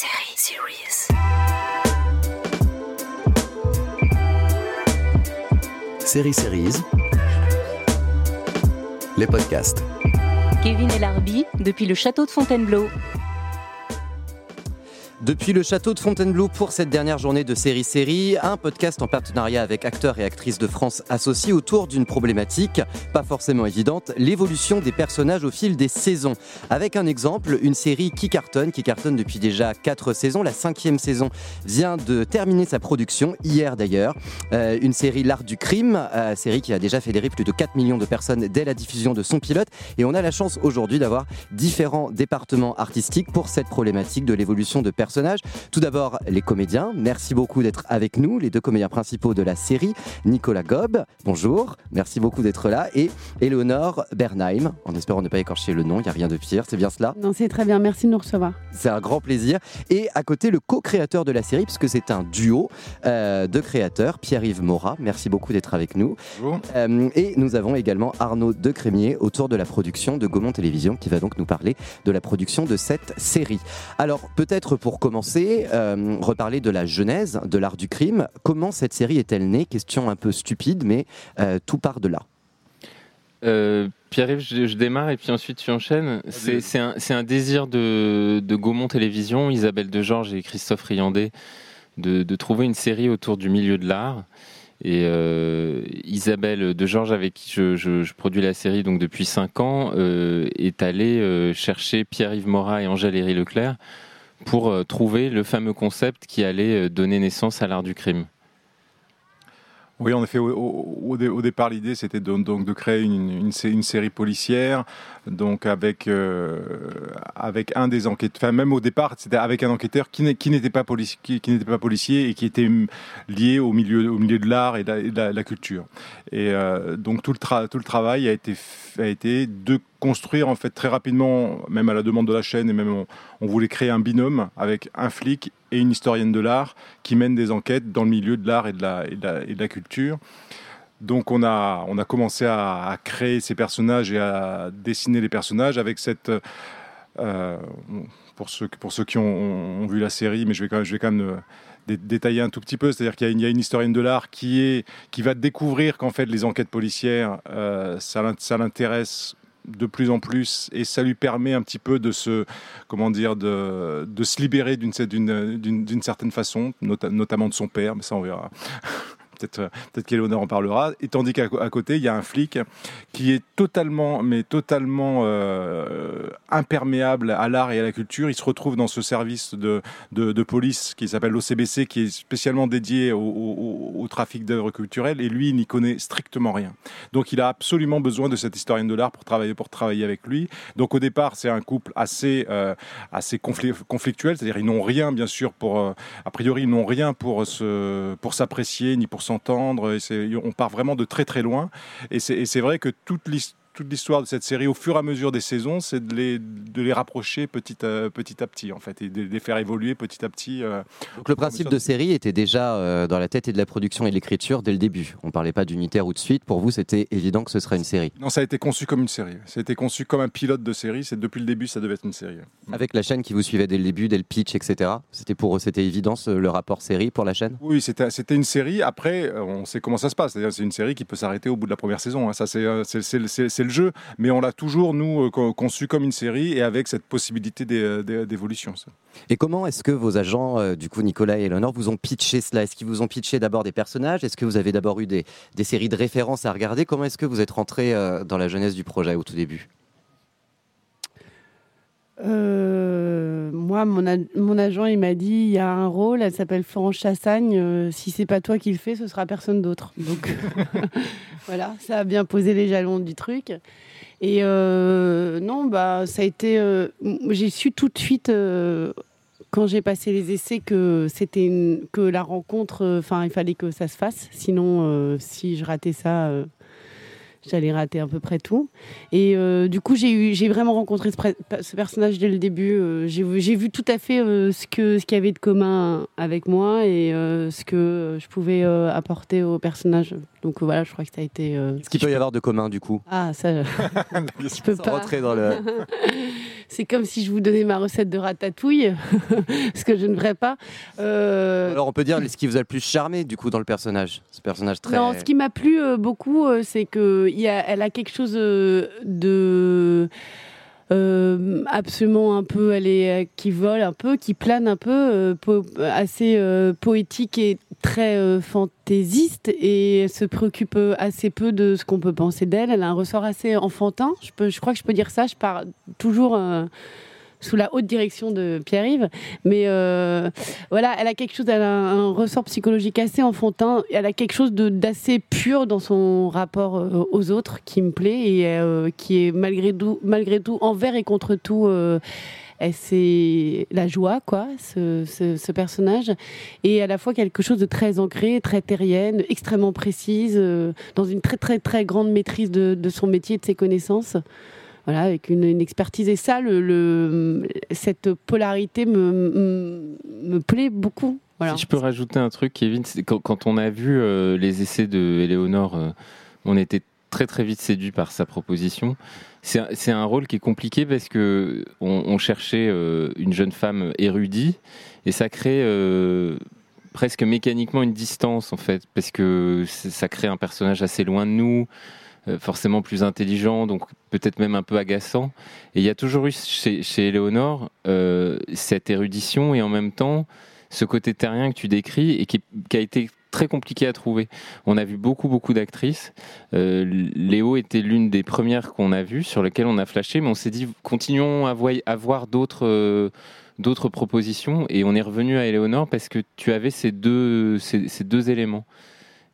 Série Series. Série Series. Les podcasts. Kevin et Larbi, depuis le château de Fontainebleau. Depuis le château de Fontainebleau pour cette dernière journée de série série, un podcast en partenariat avec acteurs et actrices de France associés autour d'une problématique pas forcément évidente, l'évolution des personnages au fil des saisons. Avec un exemple, une série qui cartonne, qui cartonne depuis déjà 4 saisons. La cinquième saison vient de terminer sa production, hier d'ailleurs. Euh, une série L'Art du Crime, euh, série qui a déjà fédéré plus de 4 millions de personnes dès la diffusion de son pilote. Et on a la chance aujourd'hui d'avoir différents départements artistiques pour cette problématique de l'évolution de personnages tout d'abord, les comédiens. Merci beaucoup d'être avec nous, les deux comédiens principaux de la série. Nicolas Gob, bonjour. Merci beaucoup d'être là. Et Eleonore Bernheim, en espérant ne pas écorcher le nom, il n'y a rien de pire, c'est bien cela Non, c'est très bien. Merci de nous recevoir. C'est un grand plaisir. Et à côté, le co-créateur de la série, puisque c'est un duo euh, de créateurs, Pierre-Yves Morat. Merci beaucoup d'être avec nous. Bonjour. Euh, et nous avons également Arnaud Decrémier autour de la production de Gaumont Télévision, qui va donc nous parler de la production de cette série. Alors, peut-être pour commencer, euh, reparler de la genèse de l'art du crime. Comment cette série est-elle née? Question un peu stupide, mais euh, tout part de là. Euh, Pierre-Yves, je, je démarre et puis ensuite tu enchaînes. C'est c'est un, c'est un désir de, de Gaumont Télévision, Isabelle Degeorges et Christophe Riandet, de, de trouver une série autour du milieu de l'art. Et euh, Isabelle Degeorges, avec qui je, je, je produis la série donc depuis 5 ans, euh, est allée euh, chercher Pierre-Yves Morat et Angèle Héry Leclerc pour euh, trouver le fameux concept qui allait euh, donner naissance à l'art du crime. Oui, en effet, au, au- au dé- au départ, l'idée c'était de, donc de créer une série policière, donc avec euh, avec un des enquêteurs. Même au départ, c'était avec un enquêteur qui n'était pas policier, qui, pas policier et qui était lié au milieu au milieu de l'art et de la, culture. Et euh, donc tout le travail a été a été de construire en fait très rapidement, même à la demande de la chaîne et même on, voulait créer un binôme avec un flic et une historienne de l'art qui mène des enquêtes dans le milieu de l'art et, de la- et de la culture. Donc on a, on a commencé à, créer ces personnages et à dessiner les personnages avec cette... euh, pour, ceux, pour ceux qui ont, vu la série, mais je vais quand même, je vais quand même euh, dé- détailler un tout petit peu, c'est-à-dire qu'il y, y a une historienne de l'art qui, qui va découvrir qu'en fait les enquêtes policières, euh, ça l'int- ça l'intéresse de plus en plus et ça lui permet un petit peu de se comment dire de, de se libérer d'une certaine façon nota- notamment de son père mais ça on verra peut-être euh, peut-être en parlera. Et tandis qu'à côté il y a un flic qui est totalement mais totalement euh, imperméable à l'art et à la culture. Il se retrouve dans ce service de police qui s'appelle l'OCBC qui est spécialement dédié au, trafic d'œuvres culturelles. Et lui il n'y connaît strictement rien. Donc il a absolument besoin de cette historienne de l'art pour travailler pour travailler avec lui. Donc au départ c'est un couple assez euh, assez confli- conflictuel, c'est-à-dire ils n'ont rien bien sûr pour euh, a priori ils n'ont rien pour se pour s'apprécier ni pour s'entendre. On part vraiment de très très loin. Et c'est vrai que toute l'histoire toute l'histoire de cette série, au fur et à mesure des saisons, c'est de les, de les rapprocher petit à, petit à petit, en fait, et de les faire évoluer petit à petit. euh, Donc le principe de série était déjà euh, dans la tête et de la production et de l'écriture dès le début. On parlait pas d'unitaire ou de suite. Pour vous, c'était évident que ce serait une série. Non, ça a été conçu comme une série. Ça a été conçu comme un pilote de série. C'est depuis le début, ça devait être une série. Avec la chaîne qui vous suivait dès le début, dès le pitch, etc. C'était pour eux, c'était évident ce- le rapport série pour la chaîne? Oui, c'était c'était une série. Après, euh, on sait comment ça se passe. C'est-à-dire, c'est une série qui peut s'arrêter au bout de la première saison. hein. Ça, c'est c'est- c'est- c'est- le jeu. Mais on l'a toujours, nous, euh, co- conçu comme une série et avec cette possibilité d'é- d'é- d'évolution. Et comment est-ce que vos agents, euh, du coup Nicolas et Eleonore, vous ont pitché cela? Est-ce qu'ils vous ont pitché d'abord des personnages? Est-ce que vous avez d'abord eu des, des séries de références à regarder? Comment est-ce que vous êtes rentré euh, dans la jeunesse du projet au tout début? Euh, moi, mon, agent, il m'a dit il y a un rôle, elle s'appelle Florence Chassagne. euh, si c'est pas toi qui le fais, ce sera personne d'autre. Donc voilà, ça a bien posé les jalons du truc. Et euh, non, bah ça a été. euh, j'ai su tout de suite. quand j'ai passé les essais, que c'était que la rencontre, enfin, il fallait que ça se fasse. Sinon, si je ratais ça, j'allais rater à peu près tout. Et euh, du coup, j'ai eu, j'ai vraiment rencontré ce, personnage dès le début. Euh, j'ai, vu- tout à fait euh, ce que ce qu'il y avait de commun avec moi et ce que je pouvais apporter au personnage. Donc voilà, je crois que ça a été. Ce qu'il peut y avoir de commun du coup Ah, ça, je peux pas. rentrer dans le... c'est comme si je vous donnais ma recette de ratatouille, ce que je ne ferais pas. Euh, Alors on peut dire ce qui vous a le plus charmé du coup dans le personnage, ce personnage très. Non, ce qui m'a plu euh, beaucoup, euh, c'est que y a, elle a quelque chose de euh, absolument un peu, elle est qui vole un peu, qui plane un peu, assez poétique et très fantaisiste et se préoccupe assez peu de ce qu'on peut penser d'elle. Elle a un ressort assez enfantin. Je peux, je crois que je peux dire ça. Je pars toujours sous la haute direction de Pierre-Yves. Mais euh, voilà, elle a quelque chose, elle a un, ressort psychologique assez enfantin. Elle a quelque chose d'assez pur dans son rapport euh, aux autres qui me plaît et euh, qui est malgré tout, malgré tout envers et contre tout c'est la joie, quoi, ce, personnage, et à la fois quelque chose de très ancré, très terrienne, extrêmement précise, dans une très très très grande maîtrise de, de son métier et de ses connaissances voilà, avec une, expertise. Et ça, cette polarité me, plaît beaucoup. Si je peux rajouter un truc, Kevin, quand, on a vu euh, les essais de Éléonore, euh, on était très très vite séduit par sa proposition. C'est un rôle qui est compliqué parce que on, cherchait euh, une jeune femme érudite et ça crée presque mécaniquement une distance en fait parce que ça crée un personnage assez loin de nous. Euh, forcément plus intelligent, donc peut-être même un peu agaçant. Et il y a toujours eu chez, chez Éléonore euh, cette érudition et en même temps ce côté terrien que tu décris et qui, a été très compliqué à trouver. On a vu beaucoup, beaucoup d'actrices. Euh, Léo était l'une des premières qu'on a vues, sur lesquelles on a flashé, mais on s'est dit, continuons à, voir d'autres propositions, et on est revenu à Éléonore parce que tu avais ces deux éléments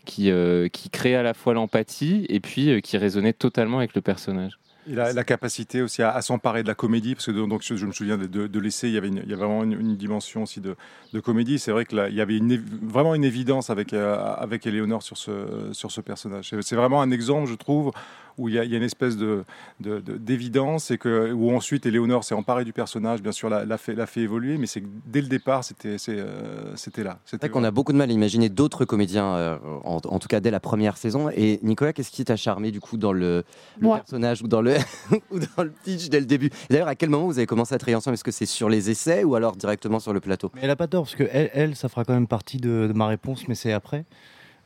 qui, euh, qui créait à la fois l'empathie et puis euh, qui résonnait totalement avec le personnage. Il a la capacité aussi à, s'emparer de la comédie, parce que donc, je me souviens de, l'essai, il y avait, il y avait vraiment une, dimension aussi de, comédie. C'est vrai qu'il y avait vraiment une évidence avec, euh, avec Éléonore sur ce, sur ce personnage. C'est vraiment un exemple, je trouve, où il y a, une espèce de, d'évidence et que où ensuite Éléonore s'est emparée du personnage, bien sûr l'a, fait, l'a fait évoluer, mais c'est dès le départ c'était euh, c'était là. C'est vrai qu'on a beaucoup de mal à imaginer d'autres comédiens, euh, en, tout cas dès la première saison. Et Nicolas, qu'est-ce qui t'a charmé du coup dans le, personnage ou dans le ou dans le pitch dès le début? D'ailleurs, à quel moment vous avez commencé à travailler ensemble? Est-ce que c'est sur les essais ou alors directement sur le plateau? Mais Elle a pas tort parce que elle, elle, ça fera quand même partie de, de ma réponse, mais c'est après.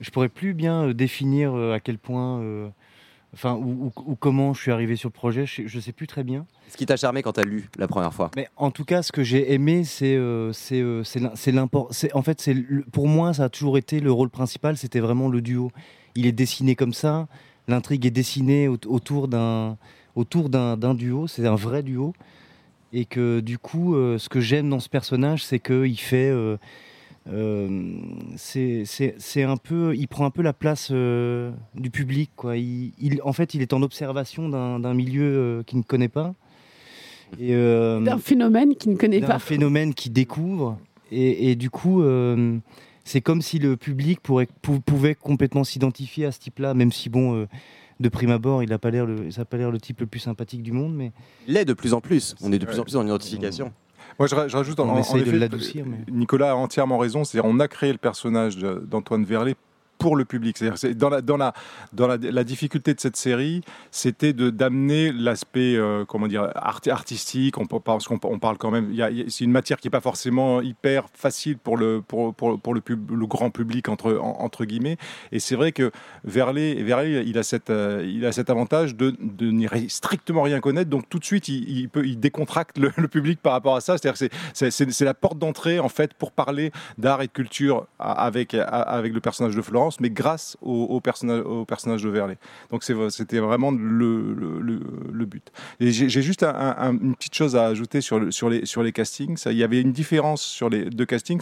Je pourrais plus bien euh, définir à quel point enfin, ou, comment je suis arrivé sur le projet, je, ne sais plus très bien. Ce qui t'a charmé quand tu as lu la première fois Mais en tout cas, ce que j'ai aimé, c'est euh, euh, c'est l'important. En fait, c'est pour moi, ça a toujours été le rôle principal, c'était vraiment le duo. Il est dessiné comme ça, l'intrigue est dessinée autour d'un autour d'un duo, c'est un vrai duo. Et que du coup, euh, ce que j'aime dans ce personnage, c'est qu'il fait euh, c'est un peu, il prend un peu la place euh, du public. Quoi. Il, en fait, il est en observation d'un milieu euh, qu'il ne connaît pas. d'un phénomène qu'il ne connaît pas. Un phénomène qu'il découvre. Et, du coup, c'est comme si le public pourrait, pouvait complètement s'identifier à ce type-là, même si, bon, de prime abord, il n'a pas l'air le, pas l'air le type le plus sympathique du monde. Mais... Il l'est de plus en plus. On est de plus en plus en identification. Moi, je, rajoute en, l'adoucir. Nicolas a entièrement raison. C'est-à-dire, on a créé le personnage d'Antoine Verlet pour le public. C'est dans la dans la dans la, difficulté de cette série, c'était de d'amener l'aspect euh, comment dire artistique. On parce qu'on on parle quand même. C'est une matière qui est pas forcément hyper facile pour le pour pour, le, pub, le grand public entre entre guillemets. Et c'est vrai que Verlet Verlet il a cette euh, il a cet avantage de de n'y strictement rien connaître. Donc tout de suite il, peut il décontracte le, le, public par rapport à ça. C'est-à-dire c'est c'est la porte d'entrée en fait pour parler d'art et de culture avec avec le personnage de Florence mais grâce au, personnage, au personnage de Verlet. Donc c'était vraiment le, but. J'ai juste une petite chose à ajouter sur, les, castings. Il y avait une différence sur les deux castings,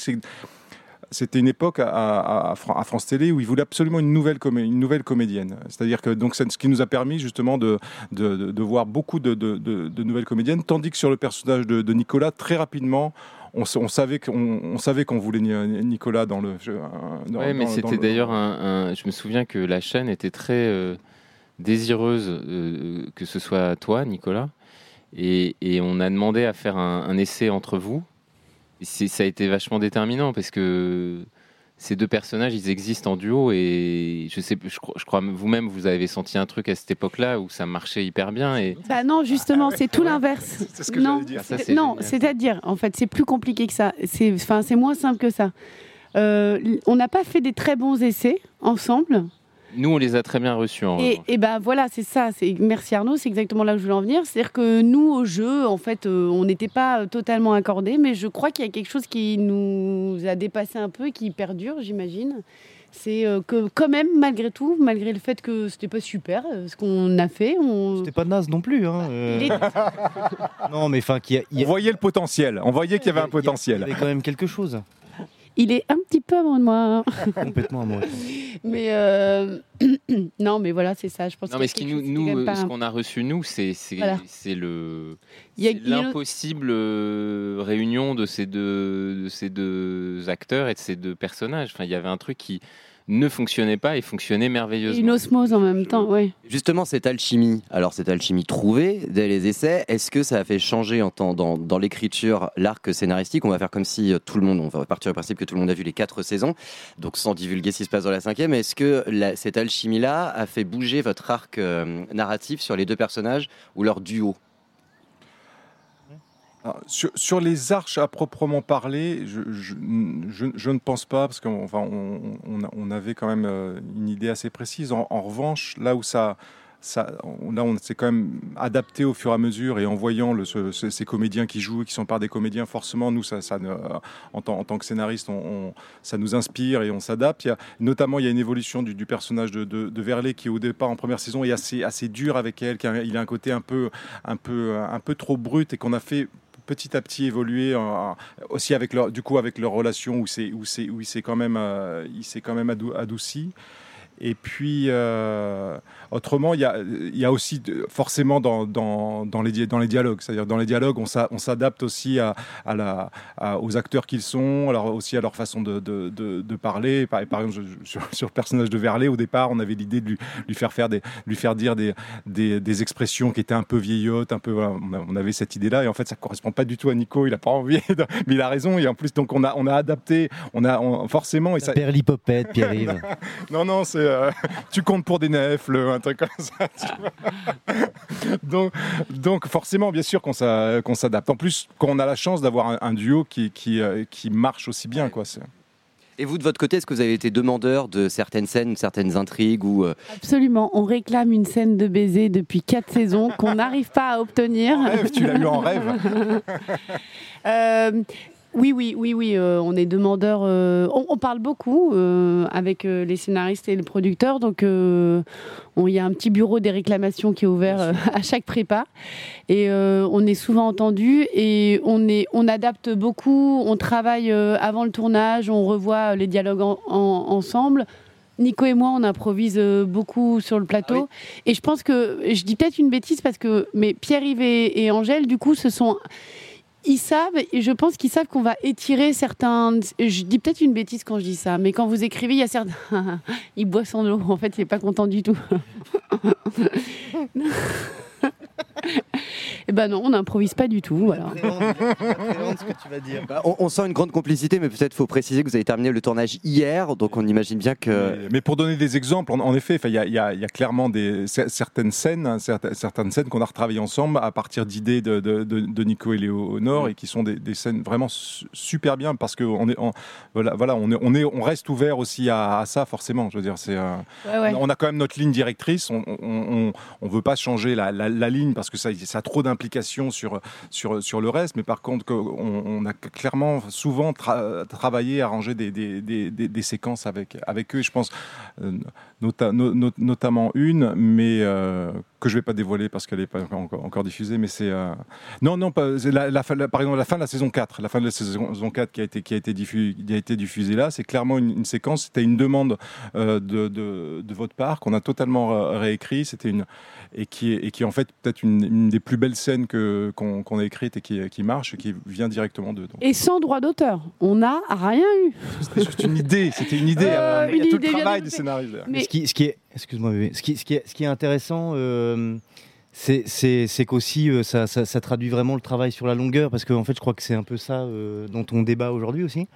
c'était une époque à, à, France Télé où ils voulaient absolument une nouvelle, une nouvelle comédienne. C'est-à-dire que donc c'est ce qui nous a permis justement de, de, de, voir beaucoup de, de, nouvelles comédiennes, tandis que sur le personnage de, Nicolas, très rapidement, on, savait qu'on savait qu'on voulait Nicolas dans le. oui, mais c'était d'ailleurs un, Je me souviens que la chaîne était très euh, désireuse euh, que ce soit toi, Nicolas, et, et, on a demandé à faire un, essai entre vous. Ça a été vachement déterminant parce que ces deux personnages, ils existent en duo et je sais, je, crois- je crois vous-même, vous avez senti un truc à cette époque-là où ça marchait hyper bien et Bah non, justement, c'est tout l'inverse. C'est ce que Non, dire. Ah, ça, non, c'est-à-dire, en fait, c'est plus compliqué que ça. C'est, enfin, c'est moins simple que ça. Euh, on n'a pas fait des très bons essais ensemble. Nous, on les a très bien reçus. En Et, et ben voilà, c'est ça. C'est merci Arnaud, c'est exactement là où je voulais en venir. C'est-à-dire que nous au jeu, en fait, euh, on n'était pas euh, totalement accordés, mais je crois qu'il y a quelque chose qui nous a dépassé un peu et qui perdure, j'imagine. C'est euh, que quand même, malgré tout, malgré le fait que c'était pas super euh, ce qu'on a fait, on. C'était pas naze non plus. Hein, euh. Est- Non, mais enfin, y a- On voyait le potentiel. On voyait qu'il y avait un a- Il potentiel. y avait quand même quelque chose. Il est un petit peu amoureux de moi. Complètement amoureux. Mais euh, non, mais voilà, c'est ça. Je pense Non, mais a ce qui nous, nous pas qu'on a reçu nous, c'est Voilà. le a- l'impossible euh, réunion de ces deux de ces deux acteurs et de ces deux personnages. Enfin, il y avait un truc qui ne fonctionnait pas et fonctionnait merveilleusement. une osmose en même temps, ouais. Justement, cette alchimie, alors cette alchimie trouvée dès les essais, est-ce que ça a fait changer en temps, dans, dans l'écriture l'arc scénaristique? On va faire comme si euh, tout le monde, on va partir du principe que tout le monde a vu les quatre saisons, donc sans divulguer ce qui se passe dans la cinquième. Est-ce que la- cette alchimie-là a fait bouger votre arc euh, narratif sur les deux personnages ou leur duo? Sur, les arches à proprement parler, je, ne pense pas, parce qu'on on, avait quand même euh, une idée assez précise. En, revanche, là où ça, on- là, on s'est quand même adapté au fur et à mesure, et en voyant ces comédiens qui jouent, et qui sont par des comédiens, forcément, nous, ça, en, tant, en tant que scénariste, ça nous inspire et on s'adapte. Notamment, il y a une évolution du, personnage de, de, Verlet qui, au départ, en première saison, est assez, dur avec elle, qui a- a un côté un peu, un peu, un peu trop brut, et qu'on a fait petit à petit évoluer euh, aussi avec leur du coup avec leur relation où c'est où c'est où il s'est quand même euh, il s'est quand même adou- adouci et puis euh, autrement il y y a aussi de- forcément dans, dans, dans les dans les dialogues c'est-à-dire dans les dialogues on s'a- on s'adapte aussi à, à la à- aux acteurs qu'ils sont alors aussi à leur façon de, de, de, parler par, par exemple sur, sur le personnage de Verlet au départ on avait l'idée de lui, lui faire faire des lui faire dire des, des, des expressions qui étaient un peu vieillottes, un peu. voilà, on, avait cette idée-là, et en fait, ça correspond pas du tout à Nico. Il a pas envie, mais il a raison. Et en plus, donc on a on a adapté, on a on- forcément. Et ça, Perlipopette, Pierre-Yves. non, non, c'est euh, tu comptes pour des nefs, le, un truc comme ça. tu vois. donc, donc forcément, bien sûr qu'on s'a- qu'on s'adapte. En plus, quand on a la chance d'avoir un, un duo qui qui, euh, qui marche aussi bien, quoi. c'est- Et vous, de votre côté, est-ce que vous avez été demandeur de certaines scènes, certaines intrigues ou euh, Absolument. On réclame une scène de baiser depuis quatre saisons qu'on n'arrive pas à obtenir. En rêve, tu l'as eu en rêve. Euh, oui, oui, oui, oui. euh, on est demandeur. euh, on, on parle beaucoup euh, avec les scénaristes et les producteurs. Donc, on- il y a un petit bureau des réclamations qui est ouvert à chaque prépa. Et on est souvent entendu et on, est, on adapte beaucoup. On travaille avant le tournage. On revoit les dialogues en- en- ensemble. Nico et moi, on improvise beaucoup sur le plateau. Et je pense que je dis peut-être une bêtise parce que mais Pierre-Yves et, et Angèle, du coup, ce sont ils savent, et je pense qu'ils savent qu'on va étirer certains. Je dis peut-être une bêtise quand je dis ça, mais quand vous écrivez, il y a certains. il boit son eau, en fait, il n'est pas content du tout. Eh ben non, on n'improvise pas du tout. Voilà. ce que tu vas dire. bah, on, on sent une grande complicité, mais peut-être faut préciser que vous avez terminé le tournage hier, donc on imagine bien que. Mais, mais pour donner des exemples, en, en effet, il y, a- y y clairement des, cer- certaines scènes, hein, certaines, certaines scènes qu'on a retravaillées ensemble à partir d'idées de, de- de- de Nico et Léonore et qui sont des, des scènes vraiment su- super bien parce que on est, on- voilà, voilà, on est, on est, on reste ouvert aussi à, à ça forcément. Je veux dire, c'est, euh, Ouais, ouais. on a quand même notre ligne directrice. On, on, on, on veut pas changer la, la- la ligne parce que ça, a trop d'implications sur, sur, sur le reste. Mais par contre, on, a clairement souvent tra- travaillé, arrangé des, des, des, des- séquences avec, avec eux. Et je pense euh, nota- no- no- notamment une, mais euh, que je vais pas dévoiler parce qu'elle n'est pas encore, encore diffusée. Mais c'est euh, non, non, par exemple la fin de la saison 4, la fin de la saison 4 qui a été qui a été diffusée, qui a été diffusée là, c'est clairement une, séquence. C'était une demande euh, de, de, de votre part qu'on a totalement réécrit. C'était une et qui et qui est en fait peut-être une, une des plus belles scènes que qu'on qu'on a écrites et qui, qui marche et qui vient directement. Donc, Et sans droit d'auteur, on n'a rien eu. C'était juste une idée, c'était une idée. Euh, il y a tout le travail scénaristes. derrière. Mais Ce qui, ce qui est, excuse-moi. Ce qui, ce qui est, ce qui est intéressant, euh, c'est, c'est, c'est qu'aussi euh, ça, ça, ça traduit vraiment le travail sur la longueur, parce qu'en fait, je crois que c'est un peu ça euh, dont on débat aujourd'hui aussi.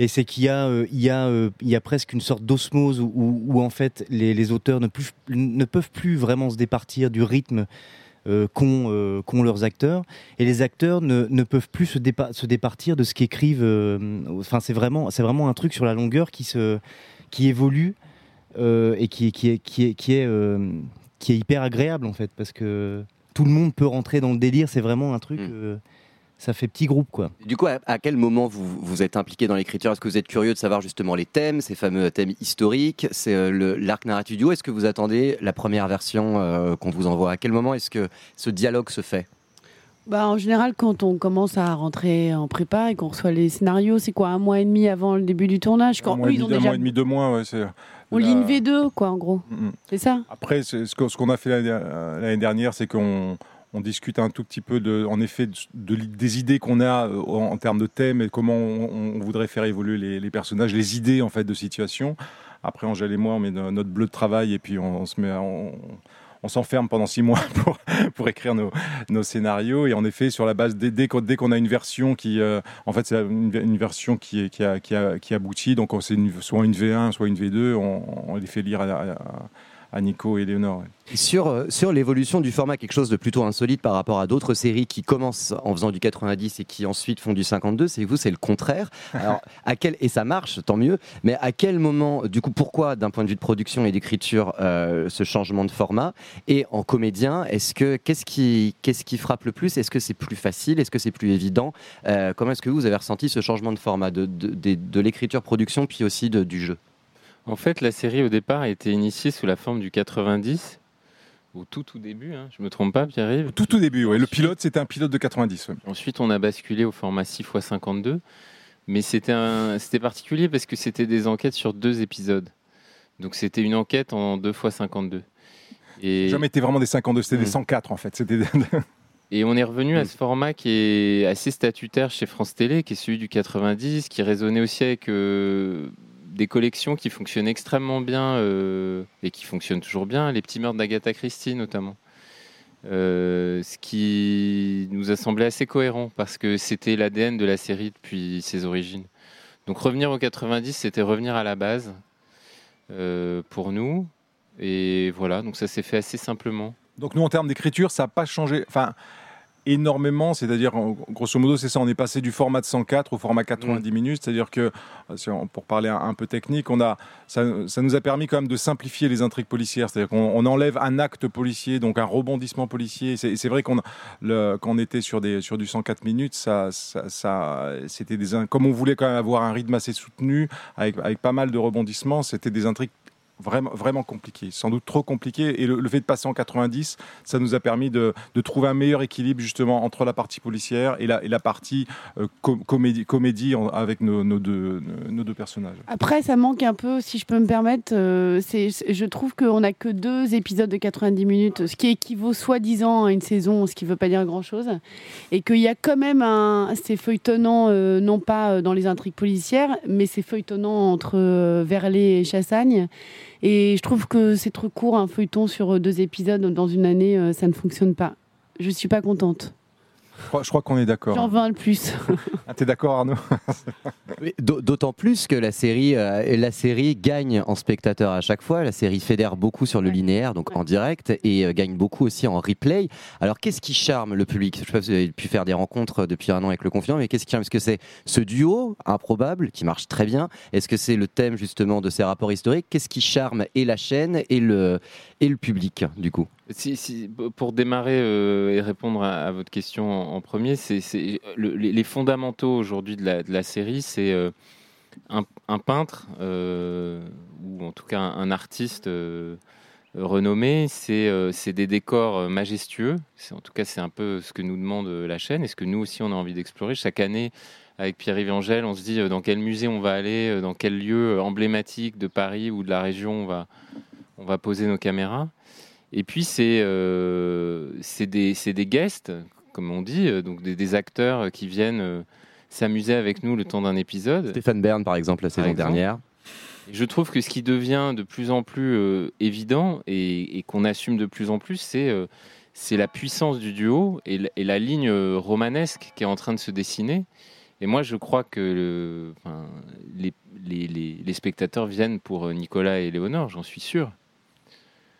Et c'est qu'il y a, euh, il y a, euh, il y a presque une sorte d'osmose où, où- où, en fait les, les auteurs ne, plus, ne peuvent plus vraiment se départir du rythme euh, qu'ont euh, qu'ont leurs acteurs, et les acteurs ne, ne peuvent plus se, dépa- se départir de ce qu'écrivent. euh, Enfin, c'est vraiment, c'est vraiment un truc sur la longueur qui se, qui évolue et qui, est- qui est, qui est, qui est, qui est hyper agréable en fait, parce que tout le monde peut rentrer dans le délire. C'est vraiment un truc. Mm. Ça fait petit groupe quoi. Du coup, à, à quel moment vous vous êtes impliqué dans l'écriture? Est-ce que vous êtes curieux de savoir justement les thèmes, ces fameux thèmes historiques, c'est euh, le- l'arc narratif du haut Est-ce que vous attendez la première version euh, qu'on vous envoie? À quel moment est-ce que ce dialogue se fait? Bah, en général, quand on commence à rentrer en prépa et qu'on reçoit les scénarios, c'est quoi un mois et demi avant le début du tournage? Quand un mois et ils ont demi, un déjà mois et demi, deux mois, ouais, c'est. on la- lit une V2, quoi, en gros. Mm, mm. C'est ça? Après, ce qu'on a fait l'année euh, l'année dernière, c'est qu'on on discute un tout petit peu, en effet, des idées qu'on a euh, en, termes de thèmes et comment on, voudrait faire évoluer les, personnages, les idées en fait de situation. Après, Angèle et moi, on met no- notre bleu de travail et puis on, se met, on, on s'enferme pendant six mois pour, pour écrire nos, scénarios. Et en effet, sur la base, dès, dès qu'on a une version qui, euh, en fait, c'est une, version qui, qui, a, qui, a- qui aboutit, donc on- c'est soit une V1, soit une V2, on, on les fait lire à, à- à Nico et Léonore. ouais. Sur, euh, sur l'évolution du format, quelque chose de plutôt insolite par rapport à d'autres séries qui commencent en faisant du 90 et qui ensuite font du 52, c'est vous, c'est le contraire. Alors, à quel, et ça marche, tant mieux, mais à quel moment, du coup, pourquoi, d'un point de vue de production et d'écriture, euh, ce changement de format? Et en comédien, est-ce que, qu'est-ce qui, qu'est-ce qui frappe le plus? Est-ce que c'est plus facile? Est-ce que c'est plus évident? Euh, Comment est-ce que vous avez ressenti ce changement de format de, de, de- de l'écriture-production, puis aussi de- du jeu? En fait, la série au départ a été initiée sous la forme du 90, au tout tout début, hein, je me trompe pas, Pierre-Yves? Tout au début, ouais. le pilote, c'était un pilote de 90. ouais. Ensuite, on a basculé au format 6 x 52, mais c'était particulier parce que c'était des enquêtes sur deux épisodes. Donc c'était une enquête en 2 x 52. Et, Jamais été vraiment des 52, c'était des Mm. 104 en fait. Et on est revenu à Mm. ce format qui est assez statutaire chez France Télé, qui est celui du 90, qui résonnait aussi avec euh, des collections qui fonctionnent extrêmement bien euh, et qui fonctionnent toujours bien, les petits meurtres d'Agatha Christie notamment. Euh, ce qui nous a semblé assez cohérent parce que c'était l'ADN de la série depuis ses origines. Donc revenir au 90, c'était revenir à la base euh, pour nous. Et voilà, donc ça s'est fait assez simplement. Donc nous, en termes d'écriture, ça n'a pas changé. Enfin, énormément. C'est-à-dire, grosso modo, c'est ça. On est passé du format de 104 au format 90 minutes. C'est-à-dire que, pour parler un, un peu technique, on a, ça, ça nous a permis quand même de simplifier les intrigues policières. C'est-à-dire qu'on on enlève un acte policier, donc un rebondissement policier. C'est vrai qu'on quand on était sur, des, sur du 104 minutes, ça, ça, ça- c'était des, comme on voulait quand même avoir un rythme assez soutenu, avec, avec pas mal de rebondissements, c'était des intrigues vraiment, vraiment compliquées, sans doute trop compliquées. Et le, fait de passer en 90, ça nous a permis de, de trouver un meilleur équilibre justement entre la partie policière et la, et la partie euh, com- comédie, comédie avec nos, deux, nos deux personnages. Après, ça manque un peu, si je peux me permettre. euh, je trouve qu'on n'a que deux épisodes de 90 minutes, ce qui équivaut soi-disant à une saison, ce qui ne veut pas dire grand-chose. Et qu'il y a quand même un. C'est feuilletonnant, euh, non pas euh, dans les intrigues policières, mais c'est feuilletonnant entre Verlet et Chassagne. Et je trouve que c'est trop court, un feuilleton sur euh, deux épisodes dans une année, euh, ça ne fonctionne pas. Je suis pas contente. Je crois, qu'on est J'en d'accord. veux un de plus. Ah, T'es d'accord Arnaud? D'autant plus que la série, euh, la série gagne en spectateurs à chaque fois. La série fédère beaucoup sur le Ouais. linéaire, donc Ouais. en direct, et euh, gagne beaucoup aussi en replay. Alors, qu'est-ce qui charme le public? Je ne sais pas si vous avez pu faire des rencontres depuis un an avec le confiant, mais qu'est-ce qui charme? Est-ce que c'est ce duo improbable qui marche très bien? Est-ce que c'est le thème justement de ces rapports historiques? Qu'est-ce qui charme et la chaîne et le, et le public, du coup? Pour démarrer euh, et répondre à, votre question en, premier, c'est c'est- le- les, fondamentaux aujourd'hui de la, série, c'est euh, un, peintre euh, ou en tout cas un, artiste renommé. C'est des décors majestueux. En tout cas, c'est un peu ce que nous demande la chaîne et ce que nous aussi on a envie d'explorer chaque année. Avec Pierre-Yves Angèle, on se dit dans quel musée on va aller, dans quel lieu emblématique de Paris ou de la région on va poser nos caméras. Et puis, c'est euh, des, des guests, comme on dit, euh, donc des, des acteurs qui viennent euh, s'amuser avec nous le temps d'un épisode. Stéphane Bern, par exemple, la saison exemple. dernière. Je trouve que ce qui devient de plus en plus euh, évident et, et qu'on assume de plus en plus, c'est euh, la puissance du duo et, la- et la ligne euh, romanesque qui est en train de se dessiner. Et moi, je crois que le- enfin, les, les- les spectateurs viennent pour Nicolas et Léonore, j'en suis sûr.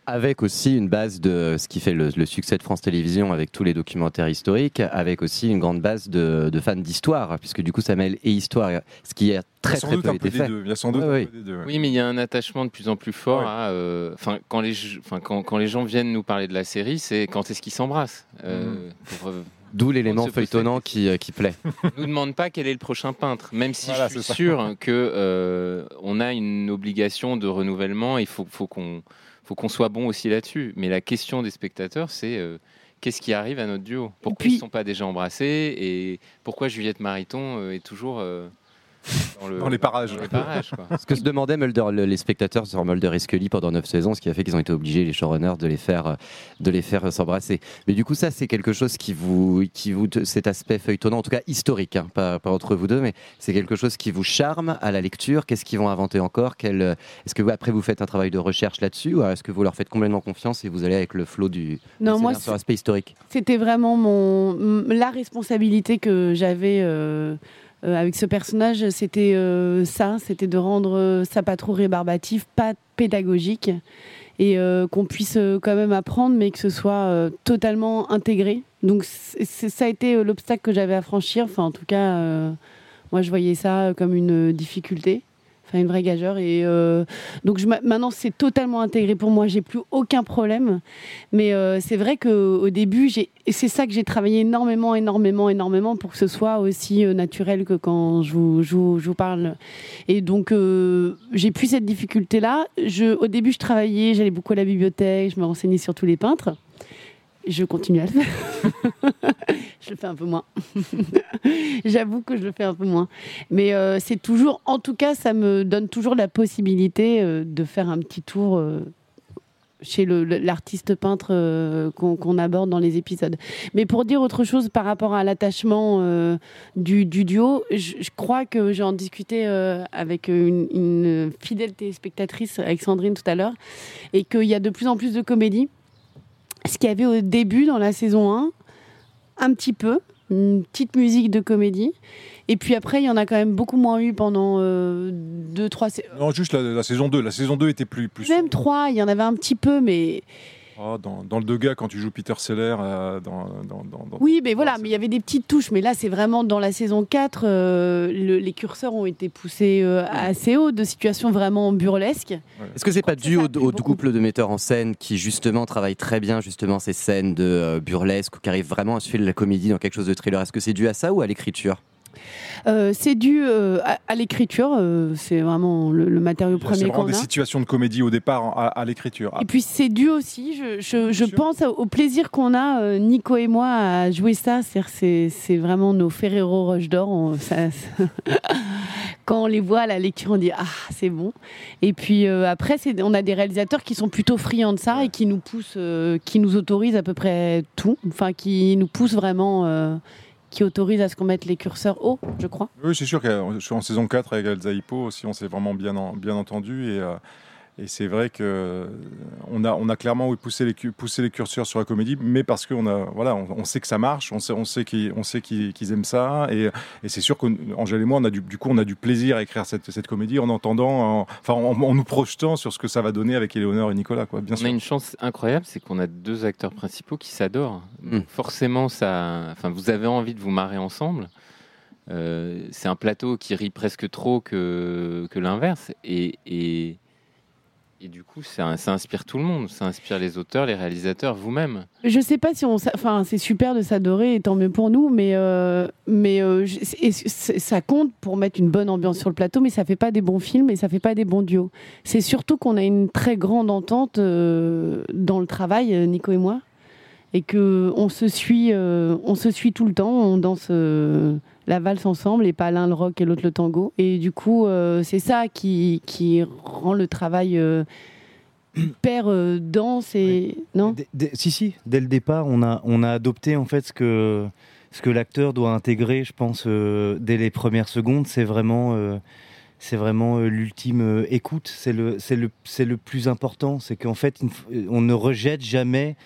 Avec aussi une base de ce qui fait le, le succès de France Télévisions avec tous les documentaires historiques, avec aussi une grande base de, de fans d'histoire, puisque du coup ça mêle et histoire, ce qui a très très peu été fait. Il y a sans doute Ouais, un peu des deux. Oui, mais il y a un attachement de plus en plus fort Ouais. à. euh, Enfin, quand les, enfin, quand, quand les gens viennent nous parler de la série, c'est quand est-ce qu'ils s'embrassent. Euh, pour, euh, D'où l'élément feuilletonnant qui, euh, qui plaît. nous demande pas quel est le prochain peintre, même si Voilà, je suis sûr que euh, on a une obligation de renouvellement. Il faut, faut qu'on faut qu'on soit bon aussi là-dessus. Mais la question des spectateurs, c'est euh, qu'est-ce qui arrive à notre duo? Pourquoi puis- ils ne sont pas déjà embrassés? Et pourquoi Juliette Mariton euh, est toujours euh, dans, le- Dans les parages. dans les parages, quoi. Ce que se demandaient Mulder, le- les spectateurs sur Mulder et Scully pendant 9 saisons, ce qui a fait qu'ils ont été obligés, les showrunners, de les faire, euh, de les faire euh, s'embrasser. Mais du coup, ça, c'est quelque chose qui vous, qui vous, cet aspect feuilletonnant, en tout cas historique, hein, pas, pas entre vous deux, mais c'est quelque chose qui vous charme à la lecture. Qu'est-ce qu'ils vont inventer encore? Euh, Est-ce que vous, après, vous faites un travail de recherche là-dessus, ou est-ce que vous leur faites complètement confiance et vous allez avec le flot du, Non, du moi, sur l'aspect historique? C'était vraiment mon, la responsabilité que j'avais euh, euh, avec ce personnage. C'était euh, ça, c'était de rendre euh, ça pas trop rébarbatif, pas pédagogique, et qu'on puisse quand même apprendre, mais que ce soit totalement intégré. Donc ça a été l'obstacle que j'avais à franchir. Enfin, en tout cas, moi, je voyais ça comme une difficulté. Enfin, une vraie gageure. Et euh, donc je, m'a- maintenant, c'est totalement intégré pour moi. J'ai plus aucun problème. Mais euh, c'est vrai qu'au début, j'ai- et c'est ça que j'ai travaillé énormément, énormément, énormément pour que ce soit aussi euh, naturel que quand je vous, je vous- je vous parle. Et donc, euh, j'ai plus cette difficulté-là. Je- Au début, je travaillais, j'allais beaucoup à la bibliothèque, je me renseignais sur tous les peintres. Je continue à le faire. je le fais un peu moins. J'avoue que je le fais un peu moins. Mais euh, c'est toujours, en tout cas, ça me donne toujours la possibilité euh, de faire un petit tour euh, chez l'artiste peintre qu'on aborde dans les épisodes. Mais pour dire autre chose par rapport à l'attachement du, du duo, je, crois que j'ai en discuté euh, avec une, fidèle téléspectatrice, avec Sandrine tout à l'heure, et qu'il y a de plus en plus de comédies. Ce qu'il y avait au début dans la saison 1, un petit peu, une petite musique de comédie. Et puis après, il y en a quand même beaucoup moins eu pendant 2-3 saisons. Non, juste la, la saison 2. La saison 2 était plus. plus Même 3, il y en avait un petit peu, mais Ah, dans, dans le Degas, quand tu joues Peter Seller, euh, dans, dans, dans- dans- Oui, mais voilà, mais il y avait des petites touches. Mais là, c'est vraiment dans la saison 4, euh, le- les curseurs ont été poussés euh, assez haut, de situations vraiment burlesques. Est-ce que c'est pas dû au, couple de metteurs en scène qui justement travaillent très bien justement ces scènes de euh, burlesque ou qui arrivent vraiment à suivre la comédie dans quelque chose de thriller? Est-ce que c'est dû à ça ou à l'écriture? Euh, c'est dû euh, à, à l'écriture, euh, c'est vraiment le, le matériau C'est premier vraiment qu'on des a. situations de comédie au départ à, à l'écriture. Et puis c'est dû aussi, je, je- je sûr. pense au plaisir qu'on a, Nico et moi, à jouer ça. C'est c'est vraiment nos Ferrero Roche d'or. Quand on les voit à la lecture, on dit Ah, c'est bon. Et puis après, c'est- on a des réalisateurs qui sont plutôt friands de ça et qui nous poussent, qui nous autorisent à peu près tout. Enfin, qui nous poussent vraiment, qui autorisent à ce qu'on mette les curseurs haut, je crois. Oui, c'est sûr que je suis en saison 4 avec Elsa Hippo aussi, on s'est vraiment bien, en- bien entendu. Et, euh, et c'est vrai que on a, on a clairement oui, poussé, les, poussé les curseurs sur la comédie, mais parce qu'on a, voilà, on, on sait que ça marche, on sait, on sait qu'ils on sait qu'ils qu'ils aiment ça. Et, et c'est sûr qu'Angèle et moi, on a du, du coup, on a du plaisir à écrire cette, cette comédie en entendant, en- enfin, en, en nous projetant sur ce que ça va donner avec Éléonore et Nicolas. Quoi, bien On sûr. a une chance incroyable, c'est qu'on a deux acteurs principaux qui s'adorent. Mm. Donc Forcément, ça, enfin, vous avez envie de vous marrer ensemble. Euh, c'est un plateau qui rit presque trop que, que l'inverse. Et, et, et du coup, ça, inspire tout le monde. Ça inspire les auteurs, les réalisateurs, vous-même. Je sais pas si on. Enfin, c'est super de s'adorer, et tant mieux pour nous, mais, euh, mais euh, ça compte pour mettre une bonne ambiance sur le plateau, mais ça fait pas des bons films et ça fait pas des bons duos. C'est surtout qu'on a une très grande entente euh, dans le travail, Nico et moi, et que on se suit, on se suit tout le temps, on danse. La valse ensemble et pas l'un le rock et l'autre le tango. Et du coup, euh, c'est ça qui, qui rend le travail euh, hyper euh, dense et... Non Dès- dès- si, si, dès le départ, on a, on a adopté en fait ce que, ce que l'acteur doit intégrer, je pense, euh, dès les premières secondes. C'est vraiment, c'est vraiment l'ultime écoute. C'est le, le, le plus important. C'est qu'en fait, on ne rejette jamais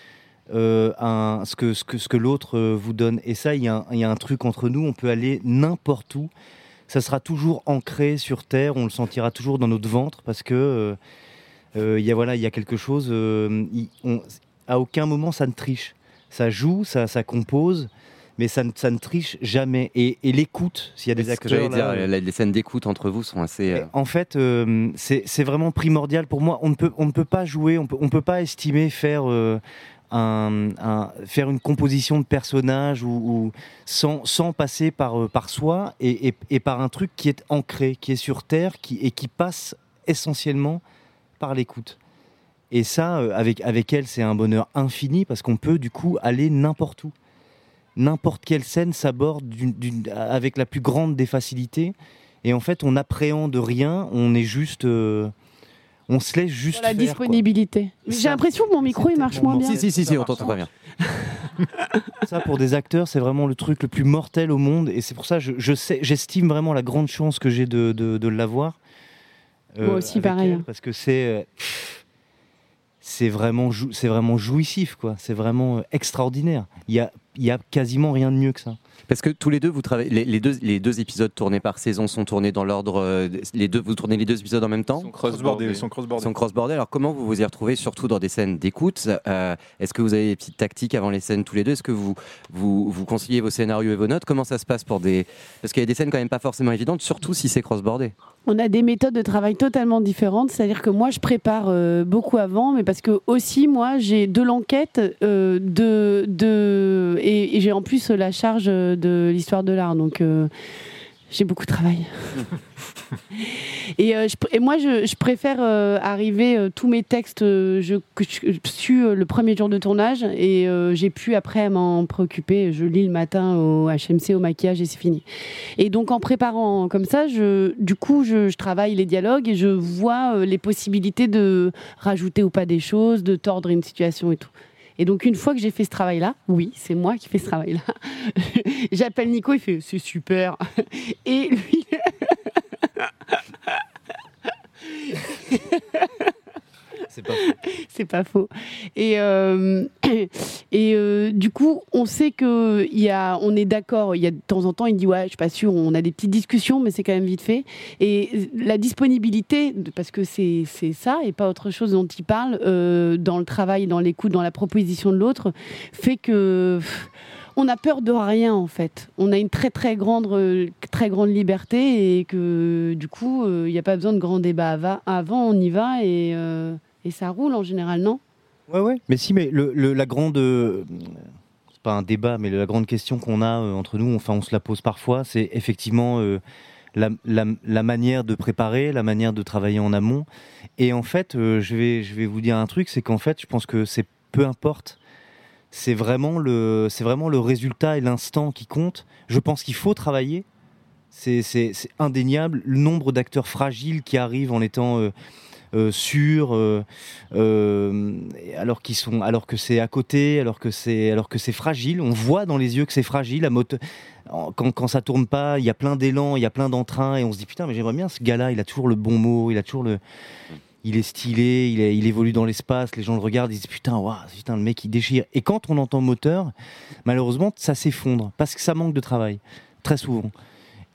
euh, un, ce que, ce que, ce que l'autre euh, vous donne. Et ça, il y, a un- il y a un truc entre nous. On peut aller n'importe où. ça sera toujours ancré sur terre, on le sentira toujours dans notre ventre parce que il y a voilà, il y a quelque chose. on, à aucun moment ça ne triche. Ça joue, ça, ça compose, mais ça ne, ça ne triche jamais. Et, l'écoute, s'il y a des acteurs. Là, dire, les scènes d'écoute entre vous sont assez. Euh, en fait, euh, c'est vraiment primordial pour moi. On ne peut, on ne peut pas jouer, on peut, on peut pas estimer faire. Euh, faire une composition de personnages ou, sans, sans, passer par, par soi et, et, par un truc qui est ancré, qui est sur terre qui, et qui passe essentiellement par l'écoute. Et ça, avec, avec elle, c'est un bonheur infini parce qu'on peut du coup aller n'importe où n'importe quelle scène s'aborde avec la plus grande des facilités. Et en fait, on n'appréhende rien, on est juste. Euh, on se laisse juste. la disponibilité. J'ai l'impression que mon micro il marche moins bien. Si, si, si, si on t'entend très bien. ça, pour des acteurs, c'est vraiment le truc le plus mortel au monde. Et c'est pour ça que je, sais, j'estime vraiment la grande chance que j'ai de, de, l'avoir. Euh, Moi aussi, pareil. Hein. parce que c'est. Euh, c'est vraiment, c'est vraiment jouissif, quoi. C'est vraiment extraordinaire. Il y a il y a quasiment rien de mieux que ça. Parce que tous les deux, vous travaillez, les, deux, les deux épisodes tournés par saison sont tournés dans l'ordre. Euh, les deux, vous tournez les deux épisodes en même temps? Sont cross-bordés. Sont cross-bordés. cross Alors comment vous vous y retrouvez, surtout dans des scènes d'écoute? Euh, Est-ce que vous avez des petites tactiques avant les scènes tous les deux? Est-ce que vous, vous vous conciliez vos scénarios et vos notes? Comment ça se passe pour des Parce qu'il y a des scènes quand même pas forcément évidentes, surtout si c'est cross-bordé. On a des méthodes de travail totalement différentes. C'est-à-dire que moi, je prépare euh, beaucoup avant, mais parce que aussi moi, j'ai de l'enquête, de, de et, et j'ai en plus la charge de l'histoire de l'art. Donc, euh, j'ai beaucoup de travail. et, euh, et, moi, je, préfère euh, arriver, tous mes textes, je, que je, suis le premier jour de tournage et j'ai pu après m'en préoccuper. Je lis le matin au HMC, au maquillage et c'est fini. Et donc, en préparant comme ça, je, du coup, je, travaille les dialogues et je vois les possibilités de rajouter ou pas des choses, de tordre une situation et tout. Et donc, une fois que j'ai fait ce travail-là, oui, c'est moi qui fais ce travail-là. J'appelle Nico, il fait c'est super. Et lui. C'est pas faux. Et, euh, et euh, du coup, on sait que est d'accord. Il y a de temps en temps, il dit ouais, je suis pas sûr. On a des petites discussions, mais c'est quand même vite fait. Et la disponibilité, parce que c'est ça et pas autre chose dont il parle euh, dans le travail, dans l'écoute, dans la proposition de l'autre, fait que on a peur de rien en fait. On a une très très grande, très grande liberté et que du coup, il n'y a pas besoin de grands débats avant. On y va et et ça roule en général, non? Ouais, ouais. Mais si, mais le, la grande. Euh, c'est pas un débat, mais la grande question qu'on a euh, entre nous, enfin, on se la pose parfois, c'est effectivement euh, la, la, manière de préparer, la manière de travailler en amont. Et en fait, je, vais, je vais vous dire un truc, c'est qu'en fait, je pense que c'est peu importe. C'est vraiment, le, c'est vraiment le résultat et l'instant qui compte. Je pense qu'il faut travailler. C'est, indéniable. Le nombre d'acteurs fragiles qui arrivent en étant euh, euh, euh, alors qu'ils sont, alors que c'est à côté, alors que c'est, alors que c'est fragile. On voit dans les yeux que c'est fragile. La moto, quand, quand ça tourne pas, il y a plein d'élan, il y a plein d'entrain, et on se dit putain, mais j'aimerais bien ce gars-là. Il a toujours le bon mot, il a toujours le il est stylé, il, il, évolue dans l'espace, les gens le regardent, ils disent putain, waouh, putain, le mec il déchire. Et quand on entend moteur, malheureusement, ça s'effondre parce que ça manque de travail, très souvent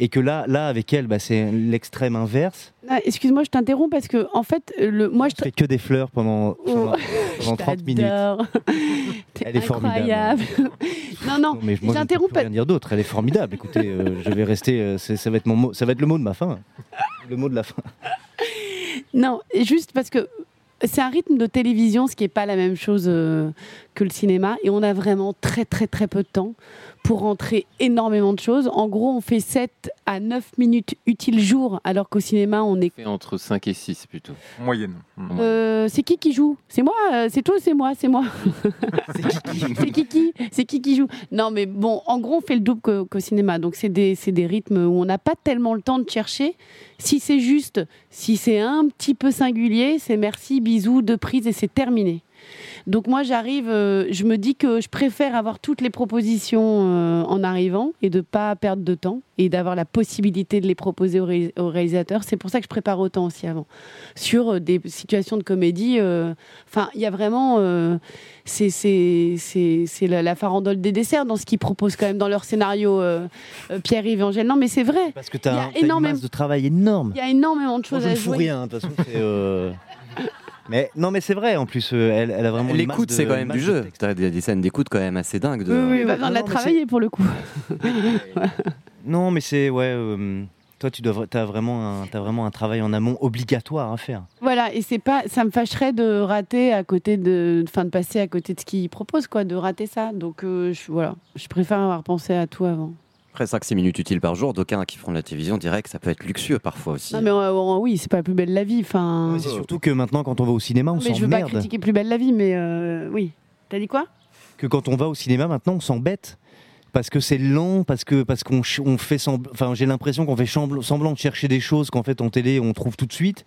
et que là, là avec elle, bah, c'est l'extrême inverse. Ah, excuse-moi, je t'interromps parce que en fait, le, moi je, fais que des fleurs pendant, oh, pendant, 30 minutes. elle est formidable. non, non, mais moi, j'interromps pas. rien dire d'autre. Elle est formidable. Écoutez, euh, je vais rester. Euh, ça va être mon mot, ça va être le mot de ma fin. Le mot de la fin. Non, juste parce que c'est un rythme de télévision, ce qui n'est pas la même chose euh, que le cinéma, et on a vraiment très très très peu de temps pour rentrer énormément de choses. En gros, on fait 7 à 9 minutes utiles jour, alors qu'au cinéma, on est... Fait entre 5 et 6 plutôt. Moyenne. Euh, c'est qui qui joue? C'est moi euh, C'est toi c'est moi? C'est moi C'est qui qui C'est qui qui? Joue? Non, mais bon, en gros, on fait le double qu'au cinéma. Donc, c'est des, des rythmes où on n'a pas tellement le temps de chercher. Si c'est juste, si c'est un petit peu singulier, c'est merci, bisous, deux prises et c'est terminé. Donc moi j'arrive, euh, je me dis que je préfère avoir toutes les propositions euh, en arrivant et de pas perdre de temps et d'avoir la possibilité de les proposer au, ré- au réalisateur. C'est pour ça que je prépare autant aussi avant. Sur euh, des situations de comédie, enfin il y a vraiment, c'est la, la farandole des desserts dans ce qu'ils proposent quand même dans leur scénario Pierre-Yves et Angèle. Non mais c'est vrai. Parce que Il y a t'as un- t'as une masse de travail énorme. Il y a énormément de Moi, choses je à ne jouer. rien, de toute façon. Mais non, mais c'est vrai. En plus, euh, elle, elle a vraiment. L'écoute, c'est de- quand même du jeu. texte. T'as des, des scènes d'écoute quand même assez dingues. De... Oui, oui, bah, on l'a travaillé pour le coup. Non, mais c'est ouais. euh, toi, tu dois, as vraiment un, t'as vraiment un travail en amont obligatoire à faire. Voilà, et c'est pas, ça me fâcherait de rater à côté de, enfin de passer à côté de ce qu'ils proposent, quoi, de rater ça. Donc euh, je, voilà, je préfère avoir pensé à tout avant. Après 5-6 minutes utiles par jour, d'aucuns qui feront de la télévision que ça peut être luxueux parfois aussi. Non mais euh, euh, oui, c'est pas plus belle la vie, enfin. C'est surtout que maintenant, quand on va au cinéma, on mais je veux pas s'emmerde. critiquer plus belle la vie, mais euh, oui. T'as dit quoi? Que quand on va au cinéma, maintenant, on s'embête. Parce que c'est lent, parce que parce qu'on on fait semblant, enfin j'ai l'impression qu'on fait semblant de chercher des choses qu'en fait en télé on trouve tout de suite.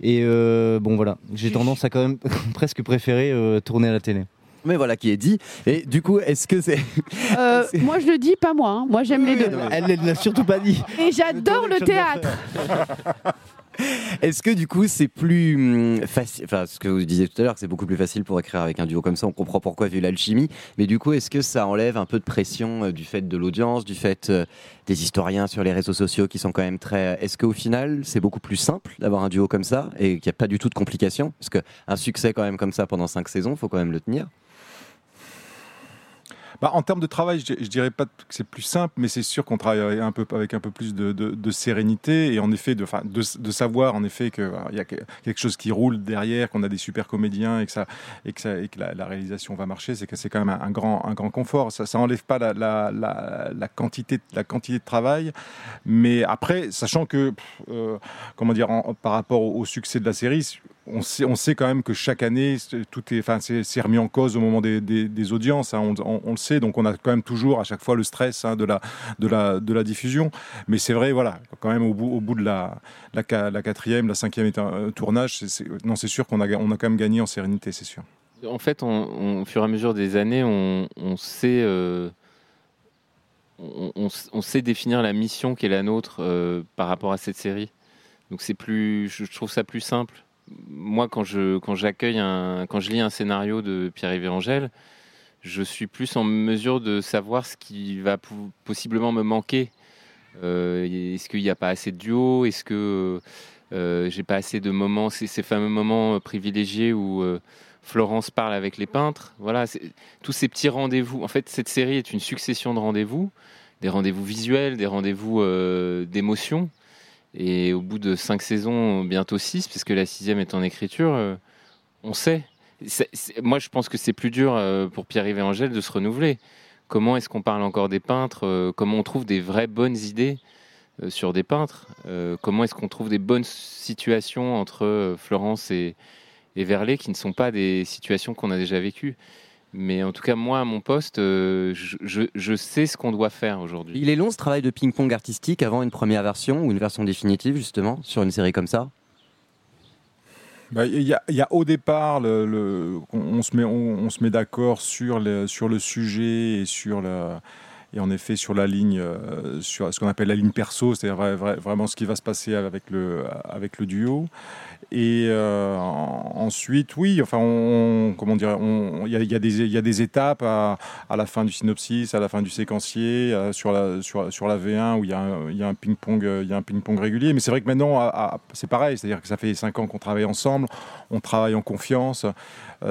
Et euh, bon voilà, j'ai tendance à quand même presque préférer euh, tourner à la télé. Mais voilà qui est dit. Et du coup, est-ce que c'est. Euh, Moi je le dis, pas moi. hein. Moi j'aime les deux. Elle ne l'a surtout pas dit. Et j'adore le théâtre. Est-ce que du coup c'est plus hum, facile, enfin ce que vous disiez tout à l'heure, que c'est beaucoup plus facile pour écrire avec un duo comme ça, on comprend pourquoi vu l'alchimie, mais du coup est-ce que ça enlève un peu de pression euh, du fait de l'audience, du fait euh, des historiens sur les réseaux sociaux qui sont quand même très... Est-ce qu'au final c'est beaucoup plus simple d'avoir un duo comme ça et qu'il n'y a pas du tout de complications? Parce qu'un succès quand même comme ça pendant cinq saisons, faut quand même le tenir. Bah, en termes de travail, je, je dirais pas que c'est plus simple, mais c'est sûr qu'on travaille un peu, avec un peu plus de, sérénité et en effet de, de, savoir en effet qu'il y a que- quelque chose qui roule derrière, qu'on a des super comédiens et que, la, réalisation va marcher, c'est que c'est quand même un, grand, confort. Ça, ça enlève pas la, quantité, de travail, mais après, sachant que, euh, comment dire, par rapport au succès de la série, on sait, quand même que chaque année, tout est, enfin, c'est remis en cause au moment des, audiences. hein, on, le sait, donc on a quand même toujours à chaque fois le stress hein, de, la, diffusion. Mais c'est vrai, voilà, quand même au bout, de la, la, qua- la quatrième, la cinquième euh, tournage, non, c'est sûr qu'on a, quand même gagné en sérénité, c'est sûr. En fait, on- au fur et à mesure des années, on, on sait, euh, on, sait définir la mission qui est la nôtre euh, par rapport à cette série. Donc c'est plus, je trouve ça plus simple. Moi, quand je quand j'accueille un, quand je lis un scénario de Pierre-Yves Angèle, je suis plus en mesure de savoir ce qui va possiblement me manquer. Euh, Est-ce qu'il n'y a pas assez de duo Est-ce que euh, j'ai pas assez de moments, ces, fameux moments euh, privilégiés où euh, Florence parle avec les peintres. Voilà, tous ces petits rendez-vous. En fait, cette série est une succession de rendez-vous, des rendez-vous visuels, des rendez-vous d'émotions. Et au bout de cinq saisons, bientôt six, puisque la sixième est en écriture, euh, on sait. Moi, je pense que c'est plus dur euh, pour Pierre-Yves et Angèle de se renouveler. Comment est-ce qu'on parle encore des peintres euh, Comment on trouve des vraies bonnes idées sur des peintres Comment est-ce qu'on trouve des bonnes situations entre Florence et, et qui ne sont pas des situations qu'on a déjà vécues? Mais en tout cas, moi, à mon poste, euh, je, je- je sais ce qu'on doit faire aujourd'hui. Il est long ce travail de ping-pong artistique avant une première version ou une version définitive justement sur une série comme ça? Bah, Il y, a, il y a au départ, le, le- on, on se met, on, on se met d'accord sur le, sur le sujet et sur le, et en effet sur la ligne, euh, sur ce qu'on appelle la ligne perso, c'est-à-dire vra- vra- vraiment ce qui va se passer avec le, avec le duo. Et euh, en- ensuite, oui, enfin, comment dire, il y a, des, étapes à, la fin du synopsis, à la fin du séquencier, euh, sur la, sur, sur la V1 où il y a un, un ping-pong, euh, régulier. Mais c'est vrai que maintenant, c'est pareil, c'est-à-dire que ça fait cinq ans qu'on travaille ensemble, on travaille en confiance.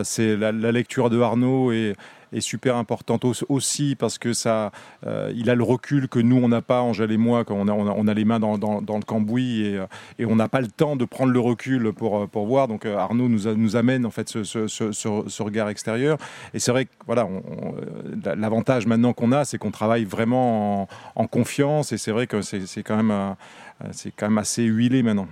C'est la, la lecture de Arnaud est, est super importante au- aussi parce que ça, euh, il a le recul que nous on n'a pas, Angèle et moi, quand on a, on a, les mains dans, dans, le cambouis et, euh, et on n'a pas le temps de prendre le recul pour, euh, pour voir. Donc Arnaud nous, nous amène en fait ce, ce, regard extérieur. Et c'est vrai que voilà, l'avantage maintenant qu'on a, c'est qu'on travaille vraiment en, confiance et c'est vrai que c'est quand même, c'est quand même assez huilé maintenant.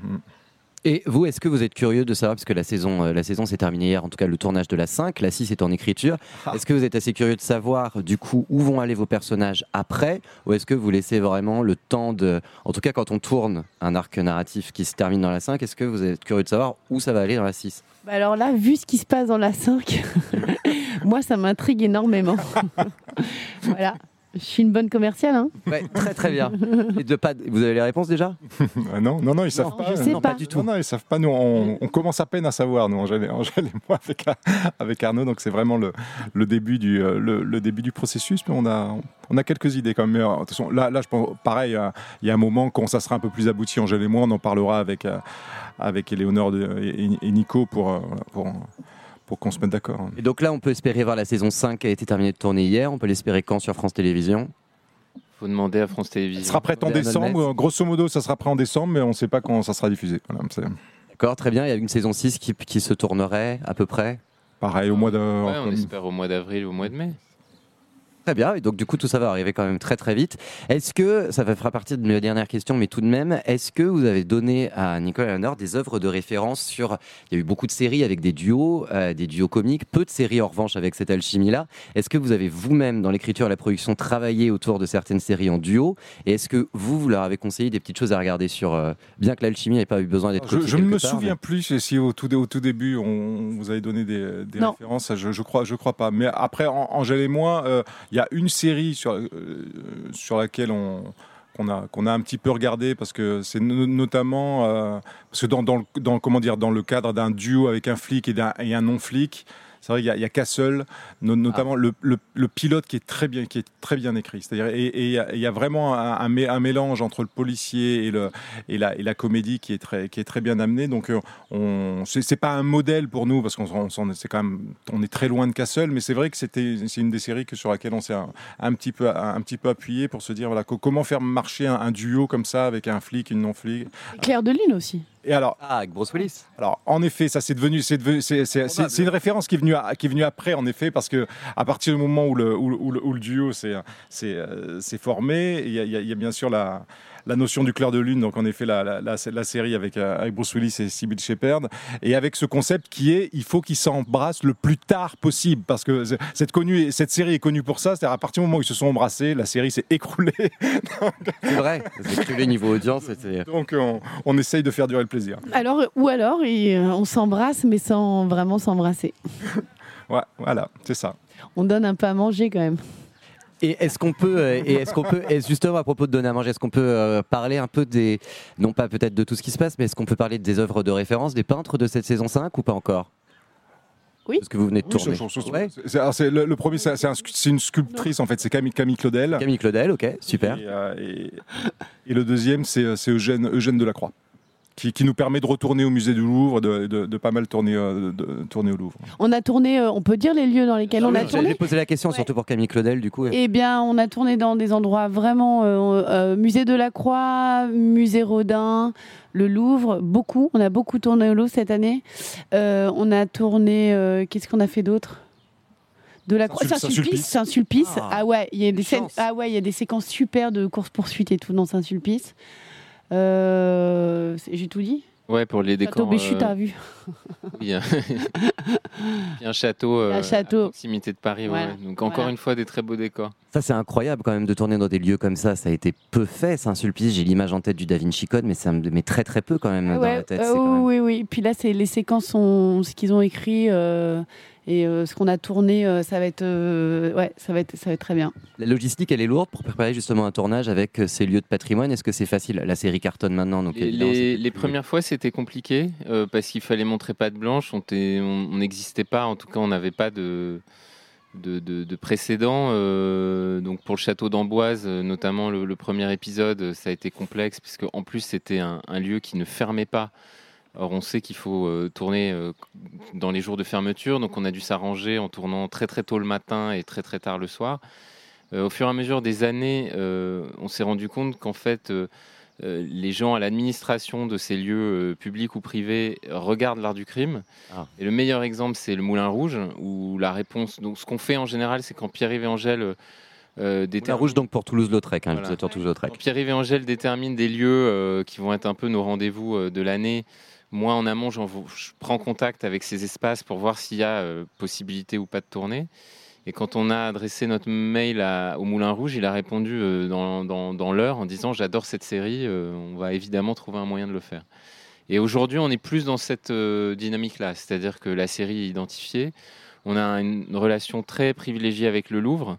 Et vous, est-ce que vous êtes curieux de savoir, parce que la saison, euh, la saison s'est terminée hier, en tout cas le tournage de la 5, la 6 est en écriture, Ah. est-ce que vous êtes assez curieux de savoir du coup où vont aller vos personnages après, ou est-ce que vous laissez vraiment le temps de... En tout cas quand on tourne un arc narratif qui se termine dans la 5, est-ce que vous êtes curieux de savoir où ça va aller dans la 6 Bah alors là, vu ce qui se passe dans la 5, moi, ça m'intrigue énormément. voilà. Je suis une bonne commerciale, hein Ouais, très très bien. Et de pas... Vous avez les réponses déjà? Ah non, non, non, ils savent Non, pas. je sais non, pas. du tout. Non, non, ils savent pas. Nous, on, on commence à peine à savoir, nous, Angèle et, Angèle et moi, avec, avec Arnaud. Donc, c'est vraiment le, le, début du, euh, le, le début du processus. Mais on a, on a quelques idées quand même. Mais, euh, de toute façon, là, là, je pense, pareil, euh, il y a un moment, quand ça sera un peu plus abouti, Angèle et moi, on en parlera avec, euh, avec Éléonore et, et Nico pour, euh, pour, pour qu'on se mette d'accord. Et donc là, on peut espérer voir la saison 5 qui a été terminée de tourner hier, on peut l'espérer quand sur France Télévisions? Faut demander à France Télévisions. Ça sera prêt en décembre. Grosso modo, ça sera prêt en décembre, mais on ne sait pas quand ça sera diffusé. Voilà, D'accord, très bien. Il y a une saison 6 qui, qui se tournerait à peu près? pareil, au mois de. Ouais, on espère au mois d'avril ou au mois de mai. Très bien, et donc du coup tout ça va arriver quand même très très vite. Est-ce que, ça va fera partie de mes dernières questions, mais tout de même, est-ce que vous avez donné à Nicolas Léonard des œuvres de référence sur... Il y a eu beaucoup de séries avec des duos, euh, des duos comiques, peu de séries en revanche avec cette alchimie-là. Est-ce que vous avez vous-même, dans l'écriture et la production, travaillé autour de certaines séries en duo? Et est-ce que vous, vous leur avez conseillé des petites choses à regarder sur... euh, bien que l'alchimie n'ait pas eu besoin d'être Je, ne me part, souviens mais- plus si au tout, au tout début on vous avez donné des, références. Je, je crois, je crois pas. Mais après, An- Angèle et moi, euh, il y a une série sur, euh, sur laquelle on qu'on a a un petit peu regardé parce que c'est no- notamment euh, parce que dans, dans, le- dans comment dire dans le cadre d'un duo avec un flic et, et un non flic. C'est vrai qu'il y a- il y a Castle, no- notamment le, le- le pilote qui est très bien, qui est très bien écrit. C'est-à-dire et, il y a- il y, a vraiment un, un mé- un mélange entre le policier et, le, et, la, et la comédie qui est très, qui est très bien amenée. Donc euh, on, c'est c'est pas un modèle pour nous parce qu'on on s'en- c'est quand même, on est très loin de Castle, mais c'est vrai que c'était, c'est une des séries que sur laquelle on s'est un, un petit peu, un, un petit peu appuyé pour se dire voilà co- comment faire marcher un, un duo comme ça avec un flic, une non flic. Claire de Lune aussi. Et alors Ah, avec Bruce Willis. alors, en effet, ça c'est devenu, c'est une référence qui est venue, à- qui est venue après, en effet, parce que à partir du moment où le, où, le- où le- où le duo s'est euh, s'est formé, il y, y a bien sûr la, la notion du clair de lune, donc en effet la, la, la- la série avec, euh, avec Bruce Willis et Sybil Shepherd, et avec ce concept qui est, il faut qu'ils s'embrassent le plus tard possible, parce que cette, connue, cette série est connue pour ça, c'est-à-dire à partir du moment où ils se sont embrassés, la série s'est écroulée, C'est vrai, c'est que le niveau audience, c'était... donc on, on essaye de faire durer le plaisir. Alors, ou alors, et, euh, on s'embrasse, mais sans vraiment s'embrasser. Ouais, voilà, c'est ça. On donne un peu à manger quand même. Et est-ce qu'on peut, euh, et est-ce qu'on peut, et justement à propos de donner à manger, est-ce qu'on peut euh, parler un peu des, non pas peut-être de tout ce qui se passe, mais est-ce qu'on peut parler des œuvres de référence, des peintres de cette saison 5 ou pas encore? Oui. Parce que vous venez de Oui, tourner. Ouais. c'est- alors, c'est le, le premier, c'est c'est un scu- c'est une sculptrice en fait, c'est Camille, Camille Claudel. Camille Claudel, ok, super. Et, euh, et- et le deuxième, c'est c'est Eugène, Eugène Delacroix, qui, qui nous permet de retourner au musée du Louvre, de, de- de pas mal tourner, euh, de, tourner au Louvre. On a tourné, euh, on peut dire les lieux dans lesquels on a tourné poser la question Ouais. surtout pour Camille Claudel, du coup. Eh bien, on a tourné dans des endroits vraiment euh, euh, musée de la Croix, musée Rodin, le Louvre, beaucoup. On a beaucoup tourné au Louvre cette année. Euh, on a tourné. euh, Qu'est-ce qu'on a fait d'autre? De la Croix, Saint-Sul- Saint-Sulpice, Saint-Sulpice. Ah, Ah, ouais, il y a des scènes. Ah ouais, il y a des séquences super de course poursuite et tout dans Saint-Sulpice. Euh, J'ai tout dit. Ouais, pour les Château décors. Béchu, euh, t'as vu oui. Il y a un château, euh, Un château. à proximité de Paris. ouais, Voilà. ouais. Donc encore Voilà. une fois, des très beaux décors. Ça, c'est incroyable quand même de tourner dans des lieux comme ça. Ça a été peu fait, Saint-Sulpice. J'ai l'image en tête du Da Vinci Code, mais ça me met très très peu quand même dans la tête. euh, même- oui, oui. Puis là, c'est les séquences sont ce qu'ils ont écrit euh, et euh, ce qu'on a tourné. euh, ça va être, euh, ouais, ça va être, ça va être très bien. La logistique, elle est lourde pour préparer justement un tournage avec euh, ces lieux de patrimoine. Est-ce que c'est facile? La série cartonne maintenant, donc Les, premières fois, c'était compliqué euh, parce qu'il fallait montrer patte blanche. On n'existait pas, en tout cas, on n'avait pas de, de, de- de précédent. euh, donc pour le château d'Amboise, euh, notamment le, le premier épisode, ça a été complexe puisque en plus c'était un, un lieu qui ne fermait pas. Or, on sait qu'il faut euh, tourner euh, dans les jours de fermeture, donc on a dû s'arranger en tournant très très tôt le matin et très très tard le soir. Euh, au fur et à mesure des années, on s'est rendu compte qu'en fait, les gens à l'administration de ces lieux publics ou privés regardent l'art du crime. Ah. Et le meilleur exemple, c'est le Moulin Rouge, où la réponse. Donc, ce qu'on fait en général, c'est quand Pierre-Yves et Angèle euh, Rouge donc pour Toulouse-Lautrec, hein, Voilà. Toulouse-Lautrec. Pierre-Yves et Angèle déterminent des lieux euh, qui vont être un peu nos rendez-vous euh, de l'année, moi, en amont, je prends contact avec ces espaces pour voir s'il y a possibilité ou pas de tourner. Et quand on a adressé notre mail au Moulin Rouge, il a répondu dans, dans l'heure en disant J'adore cette série, on va évidemment trouver un moyen de le faire. Et aujourd'hui, on est plus dans cette dynamique-là, c'est-à-dire que la série est identifiée, on a une relation très privilégiée avec le Louvre.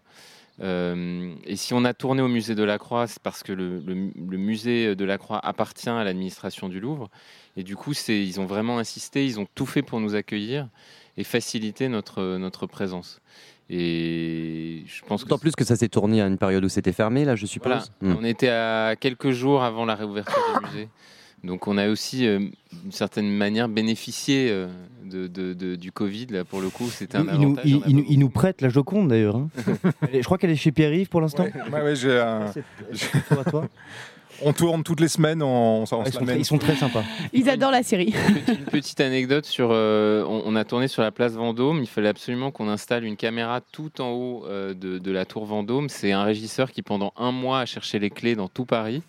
Euh, et si on a tourné au musée de la Croix, c'est parce que le, musée de la Croix appartient à l'administration du Louvre. Et du coup, ils ont vraiment insisté, ils ont tout fait pour nous accueillir et faciliter notre, notre présence. Et je pense D'autant plus que ça s'est tourné à une période où c'était fermé, là, je suppose. Hmm. On était à quelques jours avant la réouverture du musée. Donc on a aussi, euh, d'une certaine manière, bénéficié euh, de, du Covid. Là, pour le coup, c'était un il Nous, il, nous prête la Joconde d'ailleurs. Hein. je crois qu'elle est chez Pierre-Yves pour l'instant. Ouais, j'ai un... On tourne toutes les semaines. En, ils, sont très, sympas. Ils adorent la série. Une petite, anecdote sur. Euh, on, a tourné sur la place Vendôme. Il fallait absolument qu'on installe une caméra tout en haut de, de, la tour Vendôme. C'est un régisseur qui, pendant un mois, a cherché les clés dans tout Paris.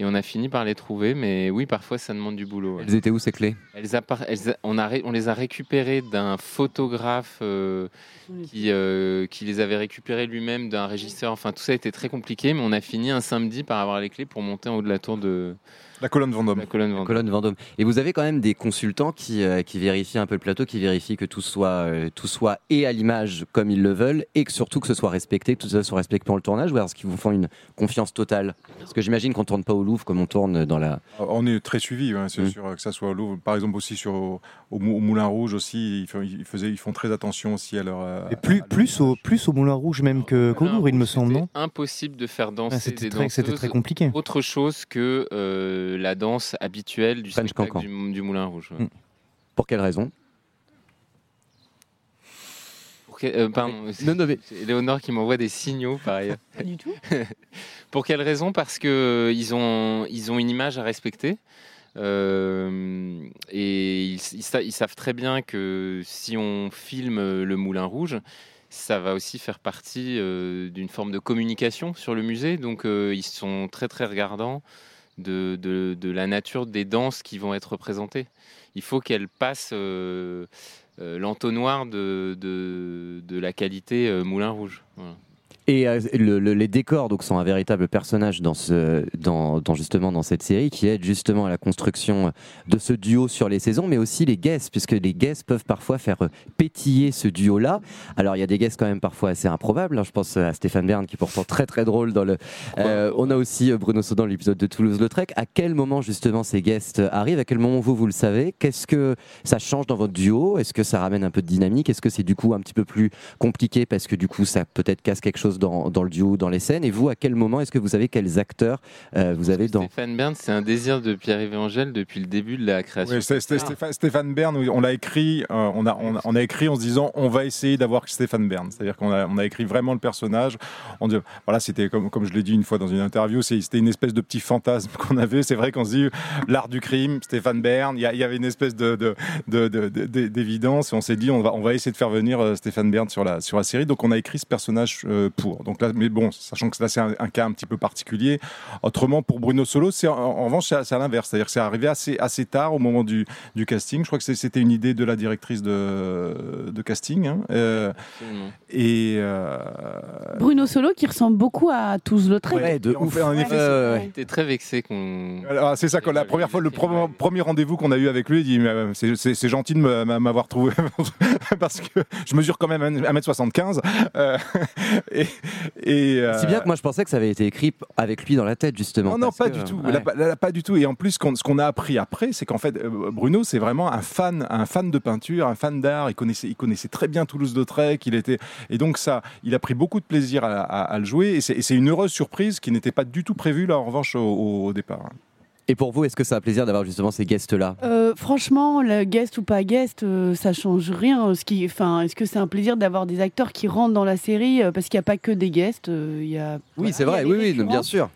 Et on a fini par les trouver, mais oui, parfois ça demande du boulot. Elles étaient où ces clés? Elles, on, a on, les a récupérées d'un photographe euh, qui, euh, qui les avait récupérées lui-même d'un régisseur. Enfin, tout ça a été très compliqué, mais on a fini un samedi par avoir les clés pour monter en haut de la tour de, la colonne Vendôme. La colonne Vendôme. colonne Vendôme. Et vous avez quand même des consultants qui, euh, qui vérifient un peu le plateau, qui vérifient que tout soit, euh, tout soit et à l'image comme ils le veulent, et que surtout que ce soit respecté, que tout ça soit respecté pendant le tournage, ou est-ce qu'ils vous font une confiance totale? Parce que j'imagine qu'on tourne pas au Louvre comme on tourne dans la. Ah, on est très suivi, c'est mmh. sûr, que ça soit au Louvre. Par exemple aussi sur au, Moulin Rouge aussi, ils, font, ils, faisaient, ils font très attention aussi à leur. et plus, plus, au, plus au Moulin Rouge même qu'au Louvre, il me semble, non? Impossible de faire danser ah, des très, C'était très compliqué. Autre chose que euh, la danse habituel du spectacle du, Moulin Rouge. Hmm. Pour quelle raison? Euh, pardon, Léonore qui m'envoie des signaux par ailleurs. Pas du tout. Pour quelle raison? Parce que euh, ils ont, ils ont une image à respecter. Euh, et ils, ils, savent très bien que si on filme le Moulin Rouge, ça va aussi faire partie d'une forme de communication sur le musée. Donc ils sont très très regardants de, la nature des danses qui vont être représentées. Il faut qu'elles passent euh, euh, l'entonnoir de, de, la qualité euh, Moulin Rouge. Et euh, les décors donc sont un véritable personnage dans ce, dans, justement dans cette série qui aide justement à la construction de ce duo sur les saisons, mais aussi les guests, puisque les guests peuvent parfois faire pétiller ce duo-là. Alors il y a des guests quand même parfois assez improbables. Hein. Je pense à Stéphane Bern qui est pourtant très très drôle dans le. Euh, on a aussi euh, Bruno dans l'épisode de Toulouse-Lautrec. À quel moment justement ces guests arrivent? À quel moment vous vous le savez? Qu'est-ce que ça change dans votre duo? Est-ce que ça ramène un peu de dynamique? Est-ce que c'est du coup un petit peu plus compliqué parce que du coup ça peut-être casse quelque chose dans, le duo, dans les scènes. Et vous, à quel moment est-ce que vous savez quels acteurs euh, vous avez dans Stéphane Bern, c'est un désir de Pierre-Yves Angèle depuis le début de la création. Oui, Stéphane, Stéphane, Bern, on l'a écrit, euh, on, a, on, a, écrit en se disant on va essayer d'avoir Stéphane Bern. C'est-à-dire qu'on a, on a écrit vraiment le personnage. On dit, voilà, c'était comme, comme je l'ai dit une fois dans une interview, c'était une espèce de petit fantasme qu'on avait. C'est vrai qu'on se dit l'art du crime, Stéphane Bern, il y, avait une espèce de, d'évidence et on s'est dit on va, on va essayer de faire venir euh, Stéphane Bern sur la, sur la série. Donc on a écrit ce personnage pour. Donc là, mais bon, sachant que là c'est un, cas un petit peu particulier. Autrement, pour Bruno Solo, c'est en, revanche c'est à, l'inverse, c'est-à-dire que c'est arrivé assez assez tard au moment du, du casting. Je crois que c'était une idée de la directrice de, de casting. Hein. Euh, et euh, Bruno Solo qui ressemble beaucoup à Toulouse-Lautrec. Ouais, de ouf. En effet, ouais, très vexé qu'on. C'est ça, quand la première fois, le premier, rendez-vous qu'on a eu avec lui, il dit euh, c'est gentil de m'avoir trouvé parce que je mesure quand même 1m75 et, et Si bien que moi je pensais que ça avait été écrit avec lui dans la tête justement. Non, non, pas du tout. pas du tout. Et en plus, ce qu'on a appris après, c'est qu'en fait, euh, Bruno, c'est vraiment un fan, un fan de peinture, un fan d'art. Il connaissait, il connaissait très bien Toulouse-Lautrec. Il était, et donc ça, il a pris beaucoup de plaisir à, le jouer. Et c'est une heureuse surprise qui n'était pas du tout prévue là, en revanche, au, départ. Et pour vous, est-ce que ça a plaisir d'avoir justement ces guests-là? Euh, Franchement, le guest ou pas guest, euh, ça change rien. Ce qui, enfin, est-ce que c'est un plaisir d'avoir des acteurs qui rentrent dans la série Parce qu'il n'y a pas que des guests. il y a, oui, c'est vrai, oui, oui, bien sûr.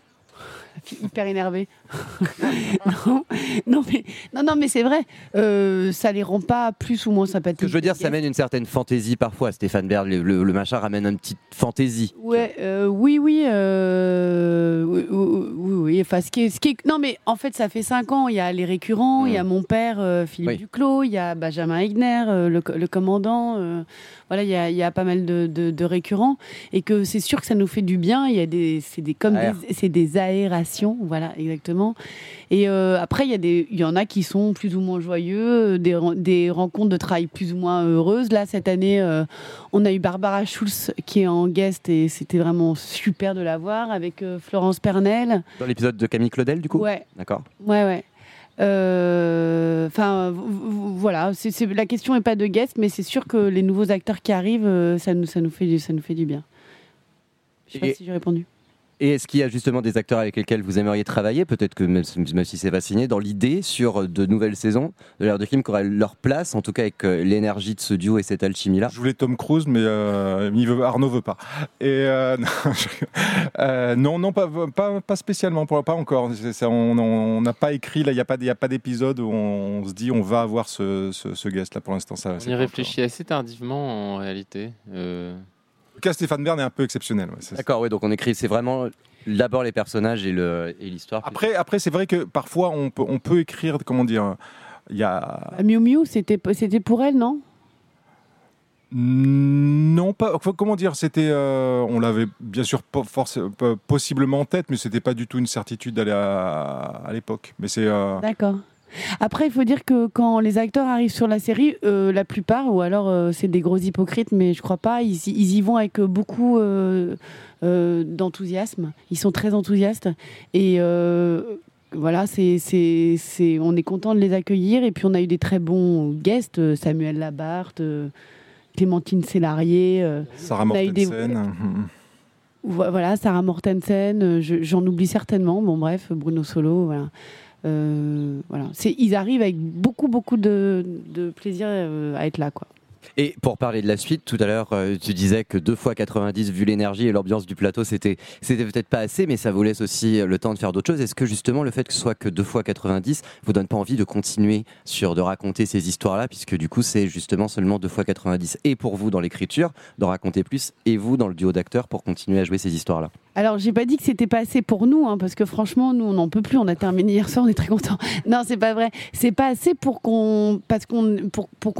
hyper énervé. non, non, mais, non, non, mais c'est vrai, euh, ça les rend pas plus ou moins sympathiques. Ce que je veux dire, ça mène amène une certaine fantaisie parfois. Stéphane Baird, le, le- le machin ramène une petite fantaisie. Ouais, euh, euh, oui, oui, oui, oui. Enfin, ce qui est, ce qui est- non, mais en fait, ça fait cinq ans. Il y a les récurrents, il y a mon père, euh, Philippe Oui. Duclos, il y a Benjamin Egner, euh, le, co- le commandant. euh, voilà, il y a, il y a pas mal de, de- de récurrents et que c'est sûr que ça nous fait du bien. Il y a des, c'est des comme des, c'est des aérations, voilà, exactement. Et euh, après, il y des, y en a qui sont plus ou moins joyeux, des, ren- des rencontres de travail plus ou moins heureuses. Là, cette année, euh, on a eu Barbara Schulz qui est en guest et c'était vraiment super de la voir avec euh, Florence Pernel. Dans l'épisode de Camille Claudel, du coup? Ouais, D'accord. ouais, ouais. Euh, Enfin, voilà. la question n'est pas de guest, mais c'est sûr que les nouveaux acteurs qui arrivent, euh, ça nous, ça nous fait du, ça nous fait du bien. Je sais pas si j'ai répondu. Et est-ce qu'il y a justement des acteurs avec lesquels vous aimeriez travailler Peut-être que même, même si c'est pas signé, dans l'idée sur de nouvelles saisons de l'ère de crime qui auraient leur place, en tout cas avec euh, l'énergie de ce duo et cette alchimie-là? Je voulais Tom Cruise, mais euh, il veut, Arnaud veut pas. Et euh, non, je- euh, non, non, pas, pas, pas spécialement, pour- pas encore. On on n'a pas écrit, là, il n'y a pas, d'épisode où on, se dit on va avoir ce, ce, ce guest là. Pour l'instant, ça. On y réfléchit assez tardivement en réalité. Le cas Stéphane Bern est un peu exceptionnel. ouais, D'accord, oui, donc on écrit, c'est vraiment d'abord les personnages et le- et l'histoire. Après, après c'est vrai que parfois on peut, on peut écrire, comment dire, il y a Ah, Miu Miu, c'était c'était pour elle, non? Non, pas. Comment dire C'était. euh, on l'avait bien sûr force- pas- possiblement en tête, mais c'était pas du tout une certitude d'aller à, à l'époque. Mais c'est. euh, D'accord. Après, il faut dire que quand les acteurs arrivent sur la série, euh, la plupart, ou alors euh, c'est des gros hypocrites, mais je crois pas, ils, y- ils y vont avec beaucoup euh, d'enthousiasme. Ils sont très enthousiastes. Et voilà, c'est, c'est, c'est, on est content de les accueillir. Et puis, on a eu des très bons guests Samuel Labarthe, Clémentine Sélarié. Sarah des- Mortensen. Vo- Voilà, Sarah Mortensen, je- j'en oublie certainement. Bon, bref, Bruno Solo, voilà. Euh, voilà. Ils arrivent avec beaucoup, beaucoup de, plaisir euh, à être là, quoi. Et pour parler de la suite, tout à l'heure, euh, tu disais que 2 fois 90, vu l'énergie et l'ambiance du plateau, c'était c'était peut-être pas assez, mais ça vous laisse aussi le temps de faire d'autres choses. Est-ce que justement le fait que ce soit que 2 fois 90 vous donne pas envie de continuer sur de raconter ces histoires-là, puisque du coup c'est justement seulement 2 fois 90 et pour vous dans l'écriture d'en raconter plus et vous dans le duo d'acteurs pour continuer à jouer ces histoires-là? Alors, j'ai pas dit que c'était pas assez pour nous, hein, parce que franchement, nous, on n'en peut plus. On a terminé hier soir, on est très contents. Non, c'est pas vrai. C'est pas assez pour qu'on,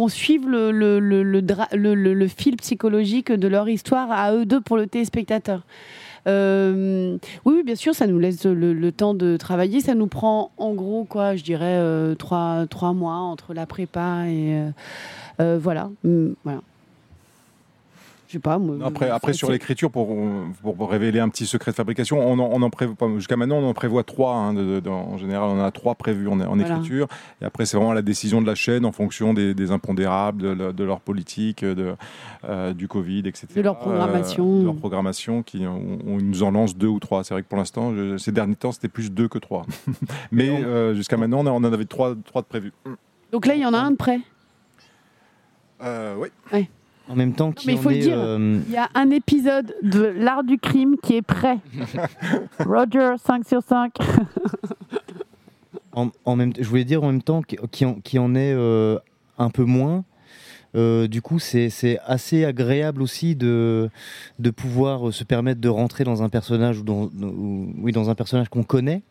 suive le, fil psychologique de leur histoire à eux deux pour le téléspectateur. Euh, oui, bien sûr, ça nous laisse le, temps de travailler. Ça nous prend, en gros, quoi, je dirais, euh, trois, mois entre la prépa et. euh, voilà. Hum, voilà. Je sais pas, moi. Après, après c'est- sur l'écriture, pour, pour, révéler un petit secret de fabrication, on en, on en prévoit jusqu'à maintenant, on en prévoit trois. hein, de- de- en général, on en a trois prévus en, en Voilà. écriture. Et après, c'est vraiment la décision de la chaîne en fonction des, des impondérables, de, leur politique, de, euh, du Covid, etc. De leur programmation. Euh, de leur programmation, qui on, on nous en lance deux ou trois. C'est vrai que pour l'instant, ces derniers temps, c'était plus deux que trois. Mais euh, jusqu'à maintenant, on, a- on en avait trois, trois de prévus. Donc là, il y en a un de près. Euh, oui. En même temps, qui mais il en faut le est, dire. euh, Il y a un épisode de L'Art du crime qui est prêt. Roger, 5 sur 5. en, en même, je voulais dire en même temps qui, qui en, qui en est euh, un peu moins. Euh, du coup, c'est c'est assez agréable aussi de, de pouvoir euh, se permettre de rentrer dans un personnage ou dans, ou- oui, dans un personnage qu'on connaît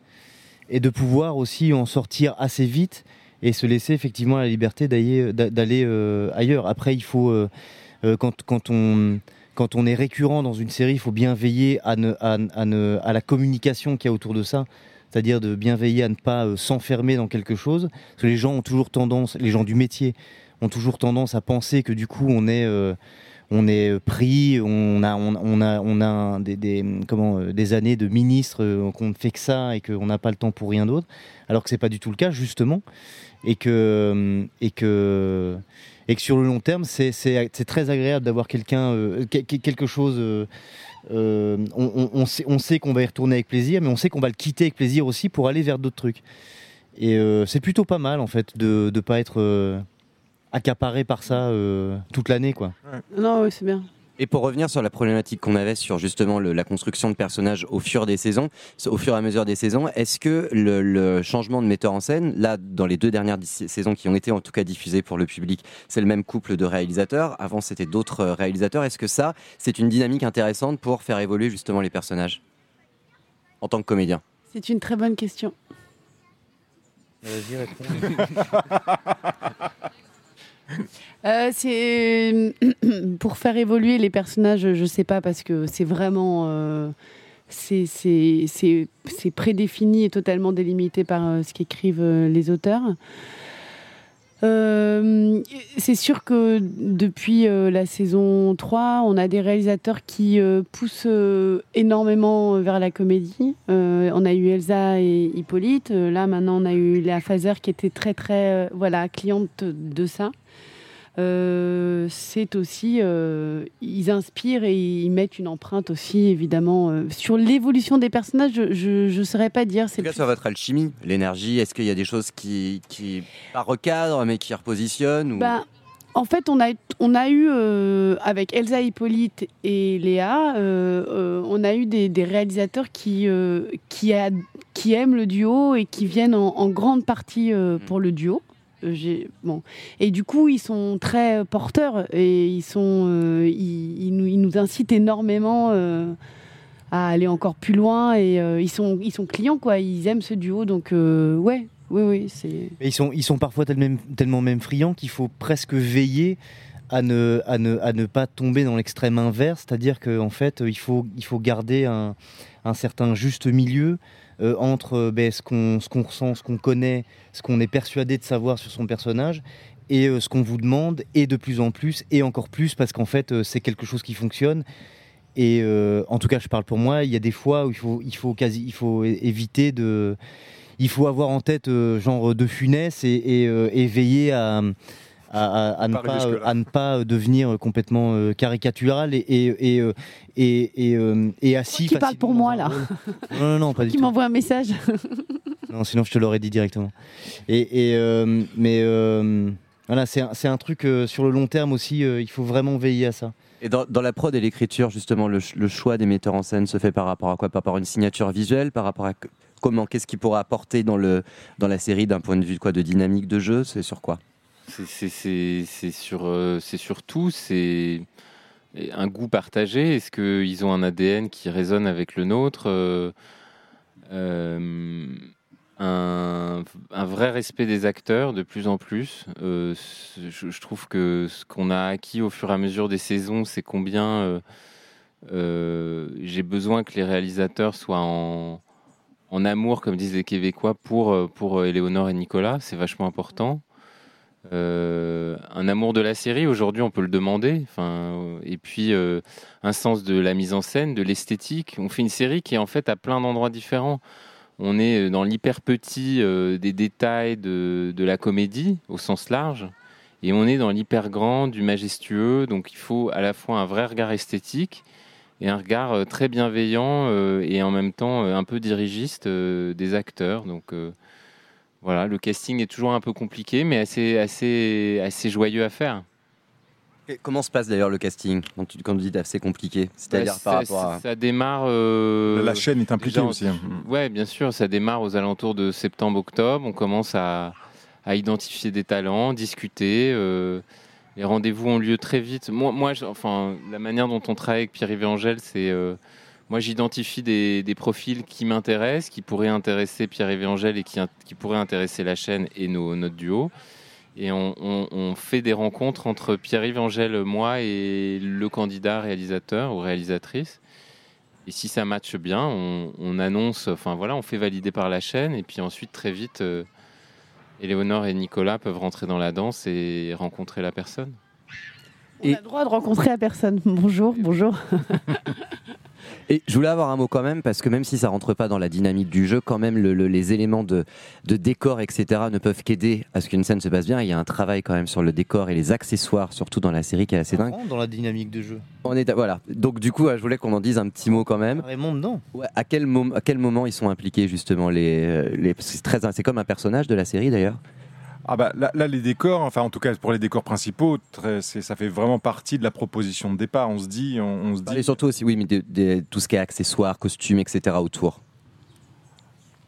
et de pouvoir aussi en sortir assez vite et se laisser effectivement la liberté d'aller d'a- d'aller euh, ailleurs. Après, il faut euh, quand, quand on est récurrent dans une série, il faut bien veiller à, la communication qu'il y a autour de ça c'est-à-dire de bien veiller à ne pas euh, s'enfermer dans quelque chose. Parce que les gens ont toujours tendance, les gens du métier ont toujours tendance à penser que du coup on est, euh, pris, on a, des, euh, années de ministre, euh, qu'on ne fait que ça et qu'on n'a pas le temps pour rien d'autre. Alors que c'est pas du tout le cas justement, euh, et que, et que sur le long terme, c'est très agréable d'avoir quelqu'un, euh, que- que- quelque chose. euh, euh, on, on- sait, on sait qu'on va y retourner avec plaisir, mais on sait qu'on va le quitter avec plaisir aussi pour aller vers d'autres trucs. Et c'est plutôt pas mal en fait de ne pas être accaparé par ça toute l'année quoi. Non, oui, c'est bien. Et pour revenir sur la problématique qu'on avait sur justement le- la construction de personnages au fur des saisons, au fur et à mesure des saisons, est-ce que le, le changement de metteur en scène, là dans les deux dernières saisons qui ont été en tout cas diffusées pour le public, c'est le même couple de réalisateurs. Avant c'était d'autres euh, réalisateurs. Est-ce que ça, c'est une dynamique intéressante pour faire évoluer justement les personnages en tant que comédien? C'est une très bonne question. Vas-y, réponds. Euh, c'est pour faire évoluer les personnages, je sais pas parce que c'est vraiment euh, c'est prédéfini et totalement délimité par euh, ce qu'écrivent euh, les auteurs. Euh, c'est sûr que depuis euh, la saison 3, on a des réalisateurs qui euh, poussent énormément vers la comédie. On a eu Elsa et Hippolyte. Là, maintenant, on a eu Léa Fazer qui était très, très voilà, cliente de ça. Euh, c'est aussi, euh, ils inspirent et ils mettent une empreinte aussi, évidemment, euh, sur l'évolution des personnages. Je ne saurais pas dire. En C'est tout cas, plus- sur votre alchimie, l'énergie, est-ce qu'il y a des choses qui, qui pas recadrent mais qui repositionnent ou... Bah, en fait, on a, on a eu, euh, avec Elsa Hippolyte et Léa, euh, euh, on a eu des, des réalisateurs qui, qui, a- qui aiment le duo et qui viennent en, en grande partie euh, pour le duo. Euh, Bon. Et du coup, ils sont très porteurs et ils, sont, euh, ils, nous, ils nous incitent énormément euh, à aller encore plus loin et ils, sont, ils sont clients, quoi. Ils aiment ce duo, donc ouais, oui, oui, c'est... Ils sont, ils sont parfois tellement, tellement même friands qu'il faut presque veiller à ne, à ne, à ne pas tomber dans l'extrême inverse, c'est-à-dire qu'en fait, il faut, il faut garder un, un certain juste milieu euh, entre euh, ben, ce qu'on ressent, ce qu'on connaît, ce qu'on est persuadé de savoir sur son personnage et euh, ce qu'on vous demande, et de plus en plus, et encore plus, parce qu'en fait, c'est quelque chose qui fonctionne. Et en tout cas, je parle pour moi, il y a des fois où il faut, il faut, quasi, il faut éviter de il faut avoir en tête genre de funès et, et, et veiller à, à, à- à ne Pas à ne pas devenir complètement euh, caricatural et, et, et, euh, et, et, euh, et assis. Qui parle pour moi, là. Non, non, non, pas du Qui tout. m'envoie un message Non, sinon je te l'aurais dit directement. Et, et, euh, mais euh, voilà, c'est un, truc euh, sur le long terme aussi, euh, il faut vraiment veiller à ça. Et dans, dans la prod et l'écriture, justement, le, ch- le choix des metteurs en scène se fait par rapport à quoi? Par rapport à une signature visuelle? Par rapport à comment Qu'est-ce qu'il pourra apporter dans, le, dans la série d'un point de vue de quoi De dynamique de jeu? C'est sur quoi? C'est- sur, euh, surtout c'est un goût partagé. Est-ce qu'ils ont un ADN qui résonne avec le nôtre euh, euh, un, vrai respect des acteurs de plus en plus. Euh, je, trouve que ce qu'on a acquis au fur et à mesure des saisons, c'est combien j'ai besoin que les réalisateurs soient en, en amour, comme disent les Québécois, pour, pour Éléonore et Nicolas. C'est vachement important. Euh, un amour de la série, aujourd'hui on peut le demander. Enfin, euh, et puis euh, un sens de la mise en scène, de l'esthétique. On fait une série qui est en fait à plein d'endroits différents. On est dans l'hyper petit des détails de, la comédie au sens large, et on est dans l'hyper grand du majestueux. Donc il faut à la fois un vrai regard esthétique et un regard très bienveillant et en même temps un peu dirigiste des acteurs. Donc voilà, le casting est toujours un peu compliqué, mais assez, assez, assez joyeux à faire. Et Comment se passe d'ailleurs le casting quand tu, quand tu dis assez compliqué C'est-à-dire Bah, par ça, rapport à. ça démarre. euh, La chaîne est impliquée déjà, aussi. hein. Ouais, bien sûr, ça démarre aux alentours de septembre-octobre. On commence à, à identifier des talents, discuter. euh, les rendez-vous ont lieu très vite. Moi, moi enfin, la manière dont on travaille avec Pierre-Yves Angèle, c'est. euh, moi, j'identifie des, des profils qui m'intéressent, qui pourraient intéresser Pierre-Yves Angèle et qui, pourraient intéresser la chaîne et nos, notre duo. Et on, on- on fait des rencontres entre Pierre-Yves Angèle, moi et le candidat réalisateur ou réalisatrice. Et si ça matche bien, on, on annonce, enfin voilà, on fait valider par la chaîne. Et puis ensuite, très vite, euh, Éléonore et Nicolas peuvent rentrer dans la danse et rencontrer la personne. On a le droit de rencontrer la personne. Bonjour, bonjour. Et je voulais avoir un mot quand même, parce que même si ça rentre pas dans la dynamique du jeu, quand même le- le- les éléments de, de décor, etc., ne peuvent qu'aider à ce qu'une scène se passe bien. Il y a un travail quand même sur le décor et les accessoires, surtout dans la série qui est assez Ça dingue. rentre dans la dynamique de jeu. On est, voilà. Donc du coup, ouais, je voulais qu'on en dise un petit mot quand même. Carrément dedans. Ouais, à, quel à quel moment ils sont impliqués justement les, euh, les c'est comme un personnage de la série d'ailleurs. Ah bah là, les décors, enfin en tout cas pour les décors principaux, ça fait vraiment partie de la proposition de départ. On se dit, on, se dit. Et surtout aussi, oui, mais tout ce qui est accessoires, costumes, etc. autour.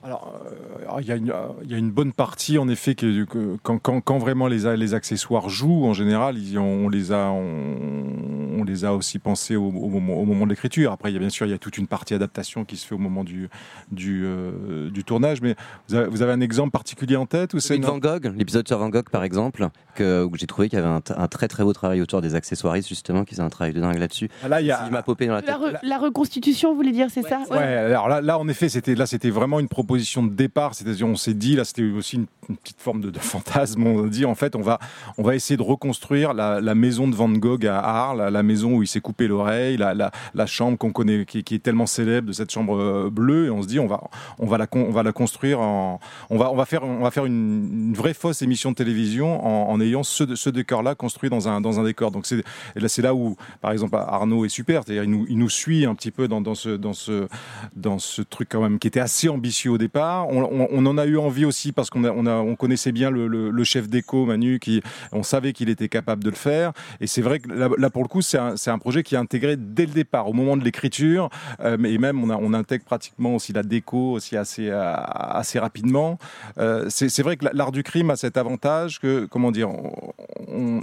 Alors, euh, il y, a une bonne partie, en effet, que, quand, vraiment les, les, accessoires jouent, en général, on, les a, on, les a aussi pensés au, moment, de l'écriture. Après, il y a bien sûr, il y a toute une partie adaptation qui se fait au moment du, du, euh, du tournage. Mais vous avez, un exemple particulier en tête ou c'est Van Gogh, l'épisode sur Van Gogh, par exemple, que, où j'ai trouvé qu'il y avait un, très très beau travail autour des accessoiristes, justement, qui faisaient un travail de dingue là-dessus. Ah, là, il y a... m'a popé dans la tête. La, reconstitution, vous voulez dire, c'est ça? ouais. alors là, là, en effet, c'était vraiment une proposition de départ, c'est-à-dire on s'est dit, là c'était aussi une, petite forme de, fantasme, on dit en fait on va, on va essayer de reconstruire la, maison de Van Gogh à Arles, la, maison où il s'est coupé l'oreille, la, la, chambre qu'on connaît, qui, est tellement célèbre de cette chambre euh, bleue, et on se dit on va, on va, la, on va la construire, en, on, va, on va faire, on va faire une, vraie fausse émission de télévision en, ayant ce, ce décor-là construit dans un, dans un décor. Donc c'est là, là où, par exemple, Arnaud est super, c'est-à-dire il nous, il nous suit un petit peu dans, dans, ce, dans, ce, dans ce truc quand même qui était assez ambitieux au départ on, en a eu envie aussi parce qu'on on connaissait bien le, chef d'éco, Manu, qui, on savait qu'il était capable de le faire. Et c'est vrai que là, pour le coup, c'est un, projet qui est intégré dès le départ, au moment de l'écriture. Euh, et même, on, intègre pratiquement aussi la déco aussi assez, euh, assez rapidement. Euh, c'est vrai que l'art du crime a cet avantage que, comment dire,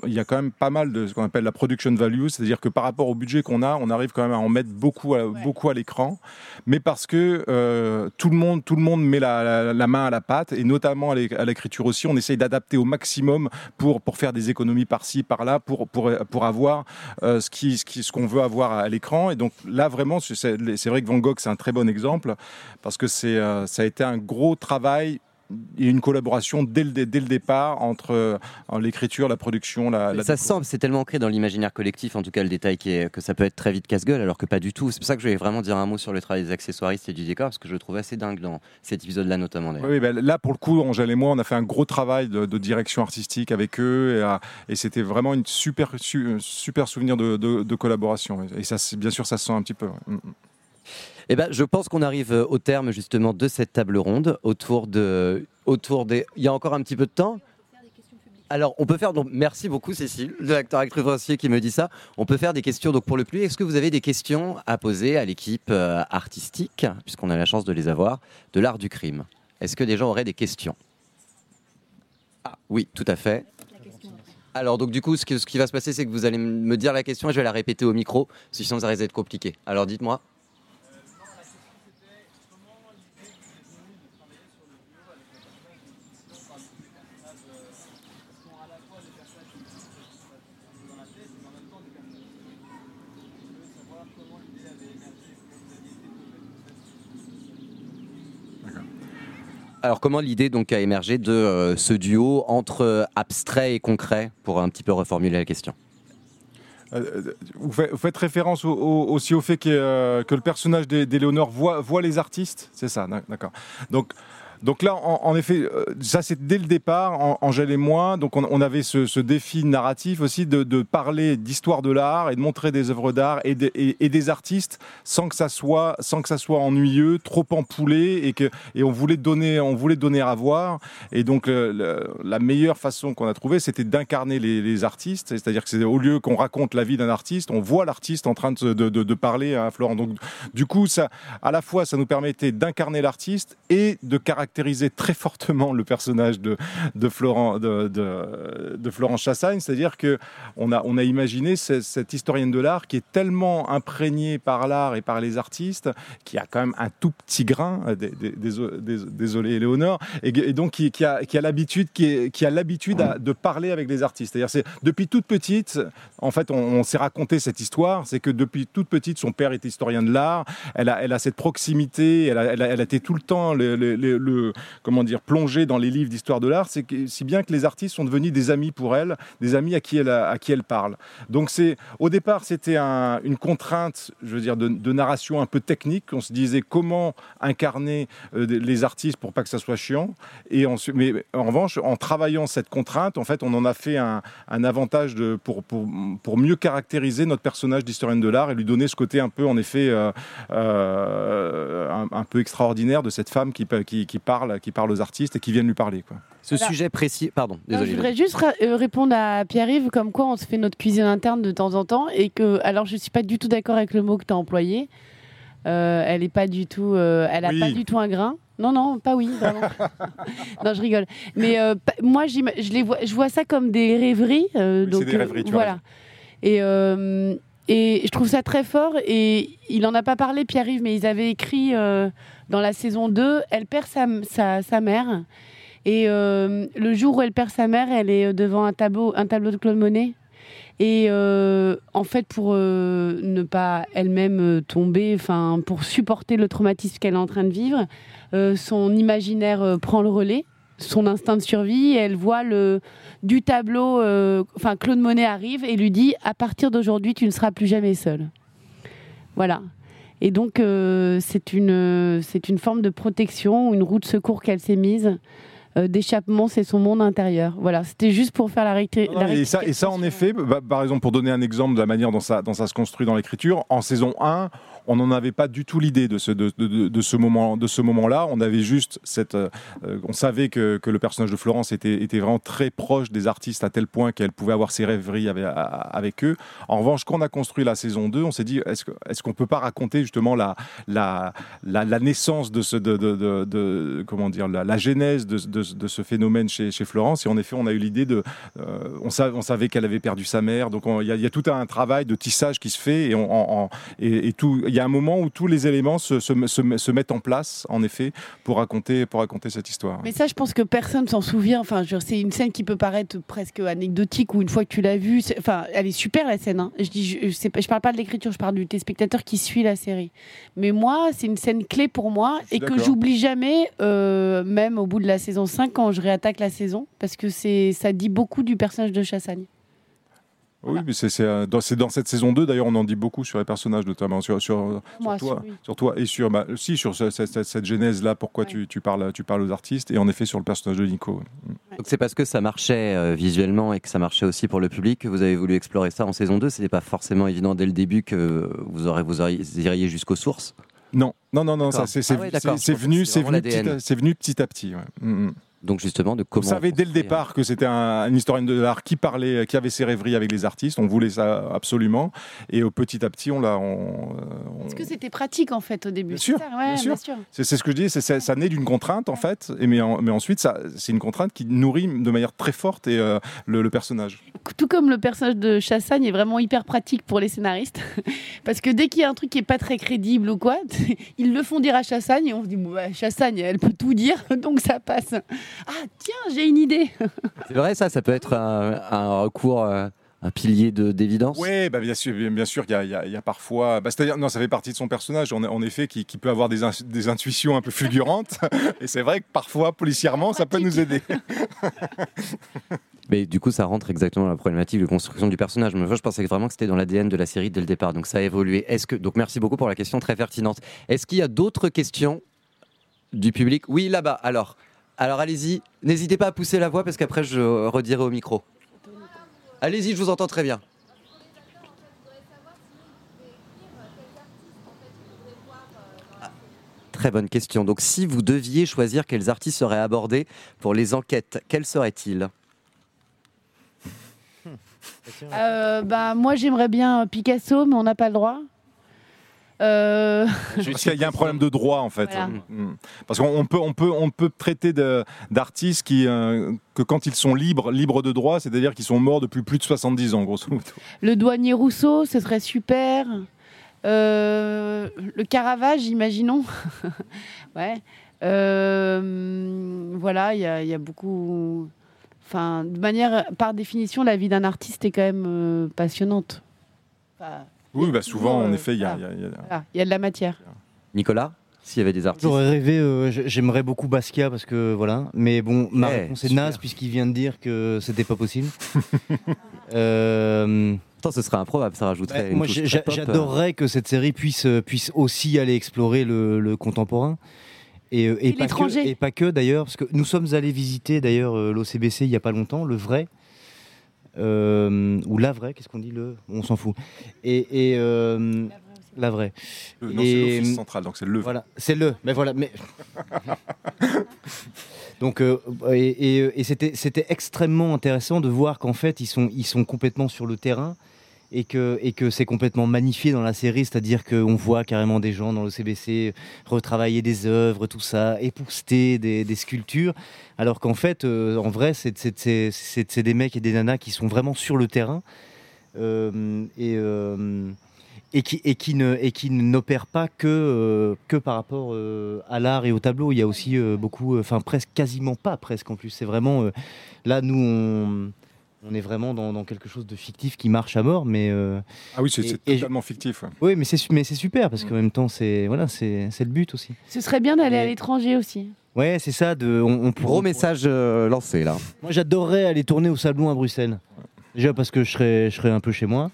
il y a quand même pas mal de ce qu'on appelle la production value, c'est-à-dire que par rapport au budget qu'on a, on arrive quand même à en mettre beaucoup à, beaucoup à l'écran, mais parce que tout le monde, tout le monde met la, main à la pâte, et notamment à l'écriture aussi, on essaye d'adapter au maximum pour, pour faire des économies par-ci, par-là, pour, pour, pour avoir euh, ce qu'on ce qui, ce qu'on veut avoir à l'écran. Et donc là, vraiment, c'est vrai que Van Gogh, c'est un très bon exemple, parce que c'est euh, ça a été un gros travail il y a une collaboration dès le, dès le départ entre euh, l'écriture, la production, la. ça semble, c'est tellement ancré dans l'imaginaire collectif, en tout cas le détail qui est, que ça peut être très vite casse-gueule, alors que pas du tout. C'est pour ça que je vais vraiment dire un mot sur le travail des accessoiristes et du décor, parce que je le trouve assez dingue dans cet épisode-là notamment. Oui, ben là pour le coup, Angèle et moi, on a fait un gros travail de, direction artistique avec eux, et, euh, et c'était vraiment une super, super souvenir de, de, collaboration. Et ça, bien sûr, ça se sent un petit peu. Mm, mm. Eh ben, je pense qu'on arrive euh, au terme justement de cette table ronde autour de, autour des. Il y a encore un petit peu de temps. Alors, on peut faire donc merci beaucoup Cécile, l'acteur actrice qui me dit ça. On peut faire des questions donc pour le plus. Est-ce que vous avez des questions à poser à l'équipe euh, artistique, puisqu'on a la chance de les avoir, de l'art du crime? Est-ce que des gens auraient des questions? Ah oui, tout à fait. Alors donc du coup, ce, ce qui va se passer, c'est que vous allez me dire la question et je vais la répéter au micro, sinon ça risque d'être compliqué. Alors dites-moi. Alors comment l'idée donc a émergé de euh, ce duo entre euh, abstrait et concret pour un petit peu reformuler la question? Euh, vous, faites référence aussi au fait que, le personnage d'Éléonore voit, voit les artistes, c'est ça, d'accord. Donc donc là, en, effet, euh, ça c'est dès le départ, Angèle et moi, donc on, avait ce, défi narratif aussi de, parler d'histoire de l'art et de montrer des œuvres d'art et, des artistes sans que ça soit sans que ça soit ennuyeux, trop empoulé et que et on voulait donner on voulait donner à voir. Et donc la meilleure façon qu'on a trouvé c'était d'incarner les, artistes, c'est-à-dire que c'est au lieu qu'on raconte la vie d'un artiste, on voit l'artiste en train de, de, parler à Florent. Donc du coup ça à la fois ça nous permettait d'incarner l'artiste et de caractériser très fortement le personnage de, de, Florent, Chassagne, c'est-à-dire que on a, on a imaginé cette, historienne de l'art qui est tellement imprégnée par l'art et par les artistes, qui a quand même un tout petit grain, euh, désolé Éléonore, et, donc qui, a, a l'habitude qui, de parler avec les artistes. C'est-à-dire c'est depuis toute petite, en fait, on, s'est raconté cette histoire, c'est que depuis toute petite, son père était historien de l'art, elle a, elle a cette proximité, elle a, elle a, été tout le temps le comment dire, plonger dans les livres d'histoire de l'art, c'est si bien que les artistes sont devenus des amis pour elle, des amis à qui elle, à qui elle parle. Donc c'est, au départ, c'était une contrainte, je veux dire, de, narration un peu technique. On se disait comment incarner euh, les artistes pour pas que ça soit chiant. Et mais en revanche, en travaillant cette contrainte, en fait, on en a fait un, avantage de, pour, pour, mieux caractériser notre personnage d'historienne de l'art et lui donner ce côté un peu, en effet, euh, euh, un, peu extraordinaire de cette femme qui, qui, qui parle, qui parle aux artistes et qui viennent lui parler. Quoi. Ce Voilà. sujet précis, pardon, Non, désolé. je voudrais juste euh, répondre à Pierre-Yves comme quoi on se fait notre cuisine interne de temps en temps et que alors je suis pas du tout d'accord avec le mot que tu as employé. Euh, elle est pas du tout euh, elle a Oui. pas du tout un grain. Non non, pas oui, vraiment. non, je rigole. Mais euh, pa- moi je les vois je vois ça comme des rêveries euh, Oui, donc c'est des euh, rêveries, tu voilà. Et euh, et je trouve ça très fort et il en a pas parlé Pierre-Yves mais ils avaient écrit euh, dans la saison 2, elle perd sa, sa, mère et euh, le jour où elle perd sa mère, elle est devant un tableau, un tableau de Claude Monet. Et euh, en fait, pour euh, ne pas elle-même tomber, enfin, pour supporter le traumatisme qu'elle est en train de vivre, son imaginaire prend le relais, son instinct de survie. Elle voit le du tableau, enfin, Claude Monet arrive et lui dit à partir d'aujourd'hui, tu ne seras plus jamais seule. Voilà. Et donc, euh, c'est une, c'est une forme de protection, une roue de secours qu'elle s'est mise. euh, d'échappement, c'est son monde intérieur. Voilà, c'était juste pour faire la, Non, la et, ça, et ça, en effet, bah, par exemple, pour donner un exemple de la manière dont ça, dont ça se construit dans l'écriture, en saison 1, on n'en avait pas du tout l'idée de ce, de, de- de- ce moment, de ce moment-là. On avait juste cette, euh, on savait que, que le personnage de Florence était, était vraiment très proche des artistes à tel point qu'elle pouvait avoir ses rêveries avec, eux. En revanche, quand on a construit la saison 2, on s'est dit, est-ce est-ce peut pas raconter justement la, la, la, naissance de ce, de, de, comment dire, la, la genèse de, ce phénomène chez, chez Florence? Et en effet, on a eu l'idée de, euh, on, savait, on savait qu'elle avait perdu sa mère, donc on- il y, a- tout un travail de tissage qui se fait et, on- et tout. Il y a un moment où tous les éléments se, se, se- se mettent en place, en effet, pour raconter, pour raconter cette histoire. Mais ça, je pense que personne s'en souvient. Enfin, c'est une scène qui peut paraître presque anecdotique ou une fois que tu l'as vue, enfin, elle est super la scène. hein. Je dis, je, je sais pas- je parle pas de l'écriture, je parle du téléspectateur qui suit la série. Mais moi, c'est une scène clé pour moi et que j'oublie jamais, euh, même au bout de la saison 5 quand je réattaque la saison, parce que c'est, ça dit beaucoup du personnage de Chassagne. Oui, mais c'est euh, dans, c'est dans cette saison 2, d'ailleurs, on en dit beaucoup sur les personnages, notamment sur, sur, Moi, sur toi, sur toi et sur, bah, si, sur ce- cette, cette- cette genèse-là, pourquoi Ouais. tu, tu parles, tu parles aux artistes, et en effet sur le personnage de Nico. Donc c'est parce que ça marchait euh, visuellement et que ça marchait aussi pour le public que vous avez voulu explorer ça en saison 2. C'était pas forcément évident dès le début que vous aurez vous auriez- iriez jusqu'aux sources? Non, non, non, non, ça c'est Ah ouais, c'est- venu, c'est venu, petit à- venu petit à petit. ouais. Mm, mm. Donc justement de On comment. savait dès le départ que c'était un, une historienne de l'art qui parlait, qui avait ses rêveries avec les artistes. On voulait ça absolument. Et au petit à petit, on l'a. on- on- Parce que c'était pratique en fait au début. Bien c'est sûr, ça Ouais, bien sûr. sûr. C'est ce que je dis, ça naît d'une contrainte en fait, et mais, en- mais ensuite c'est une contrainte qui nourrit de manière très forte et, euh, le, le personnage. tout comme le personnage de Chassagne est vraiment hyper pratique pour les scénaristes, parce que dès qu'il y a un truc qui est pas très crédible ou quoi, ils le font dire à Chassagne et on se dit bah, Chassagne, elle peut tout dire, donc ça passe. Ah tiens, j'ai une idée. C'est vrai ça, ça peut être un, un recours, euh, un pilier de d'évidence. Oui, bah bien sûr, bien, bien sûr, il y a, y y parfois, bah, c'est-à-dire, non, ça fait partie de son personnage, en, en effet, qui, qui peut avoir des, des intuitions un peu fulgurantes, et c'est vrai que parfois, policièrement, ça peut nous aider. Mais du coup, ça rentre exactement dans la problématique de construction du personnage. Mais moi, je pensais vraiment que c'était dans l'ADN de la série dès le départ. Donc ça a évolué. Est-ce que donc merci beaucoup pour la question très pertinente. Est-ce qu'il y a d'autres questions du public? Oui, là-bas. Alors, alors allez-y. N'hésitez pas à pousser la voix parce qu'après je redirai au micro. Allez-y, je vous entends très bien. Ah, Très bonne question. Donc, si vous deviez choisir quels artistes seraient abordés pour les enquêtes, quels seraient-ils? Euh, bah moi j'aimerais bien Picasso, mais on n'a pas le droit. Euh, Parce qu'il y a un problème de droit en fait. Voilà. Mm. Parce qu'on on peut, on peut, on peut traiter d'artistes qui, euh, que quand ils sont libres, libres de droit, c'est-à-dire qu'ils sont morts depuis plus de 70 ans, grosso modo. le douanier Rousseau, ce serait super. Euh, le Caravage, imaginons. ouais. Euh, voilà, il y, a- il y a beaucoup. Enfin, de manière, par définition, la vie d'un artiste est quand même euh, passionnante. Enfin, Oui, bah souvent, en Euh, effet, il y a. il y a- il y a- voilà, il y a de la matière. Nicolas S'il y avait des artistes J'aurais rêvé, euh, j- j'aimerais beaucoup Basquiat parce que voilà, mais bon, ma Eh, réponse est super. naze puisqu'il vient de dire que c'était pas possible. Euh, Pourtant, ce serait improbable, ça rajouterait Ouais, une moi, touche j'ai- très j'a- pop, euh. j'adorerais que cette série puisse, euh, puisse aussi aller explorer le, le contemporain. Et, euh, et Et pas que, l'étranger. et pas que d'ailleurs, parce que nous sommes allés visiter d'ailleurs euh, l'OCBC il n'y a pas longtemps, le vrai. Euh, ou la vraie, qu'est-ce qu'on dit le On s'en fout. Et, et, euh, La vraie. Le- non, c'est l'office central, donc c'est le. Voilà, c'est le. Mais voilà, mais. Donc, euh, et, et- et c'était, c'était extrêmement intéressant de voir qu'en fait, ils sont, ils sont complètement sur le terrain et que, et que c'est complètement magnifié dans la série, c'est-à-dire qu'on voit carrément des gens dans le CBC retravailler des œuvres, tout ça, épousseter des, sculptures, alors qu'en fait, euh, en vrai, c'est, des mecs et des nanas qui sont vraiment sur le terrain. Euh, et. euh, et qui, et qui ne et qui n'opère pas que que par rapport à l'art et au tableau. Il y a aussi beaucoup, enfin presque quasiment pas presque en plus. C'est vraiment là nous on on est vraiment dans, dans quelque chose de fictif qui marche à mort, mais euh, Ah oui, c'est je- totalement fictif. ouais. oui, mais c'est su- mais c'est super parce qu'en même temps c'est voilà c'est c'est le but aussi. Ce serait bien d'aller à l'étranger aussi. Ouais, c'est ça. De on, on pourrait- Gros message euh, lancé là. Moi j'adorerais aller tourner au Sablon à Bruxelles. Déjà parce que je serais je serais un peu chez moi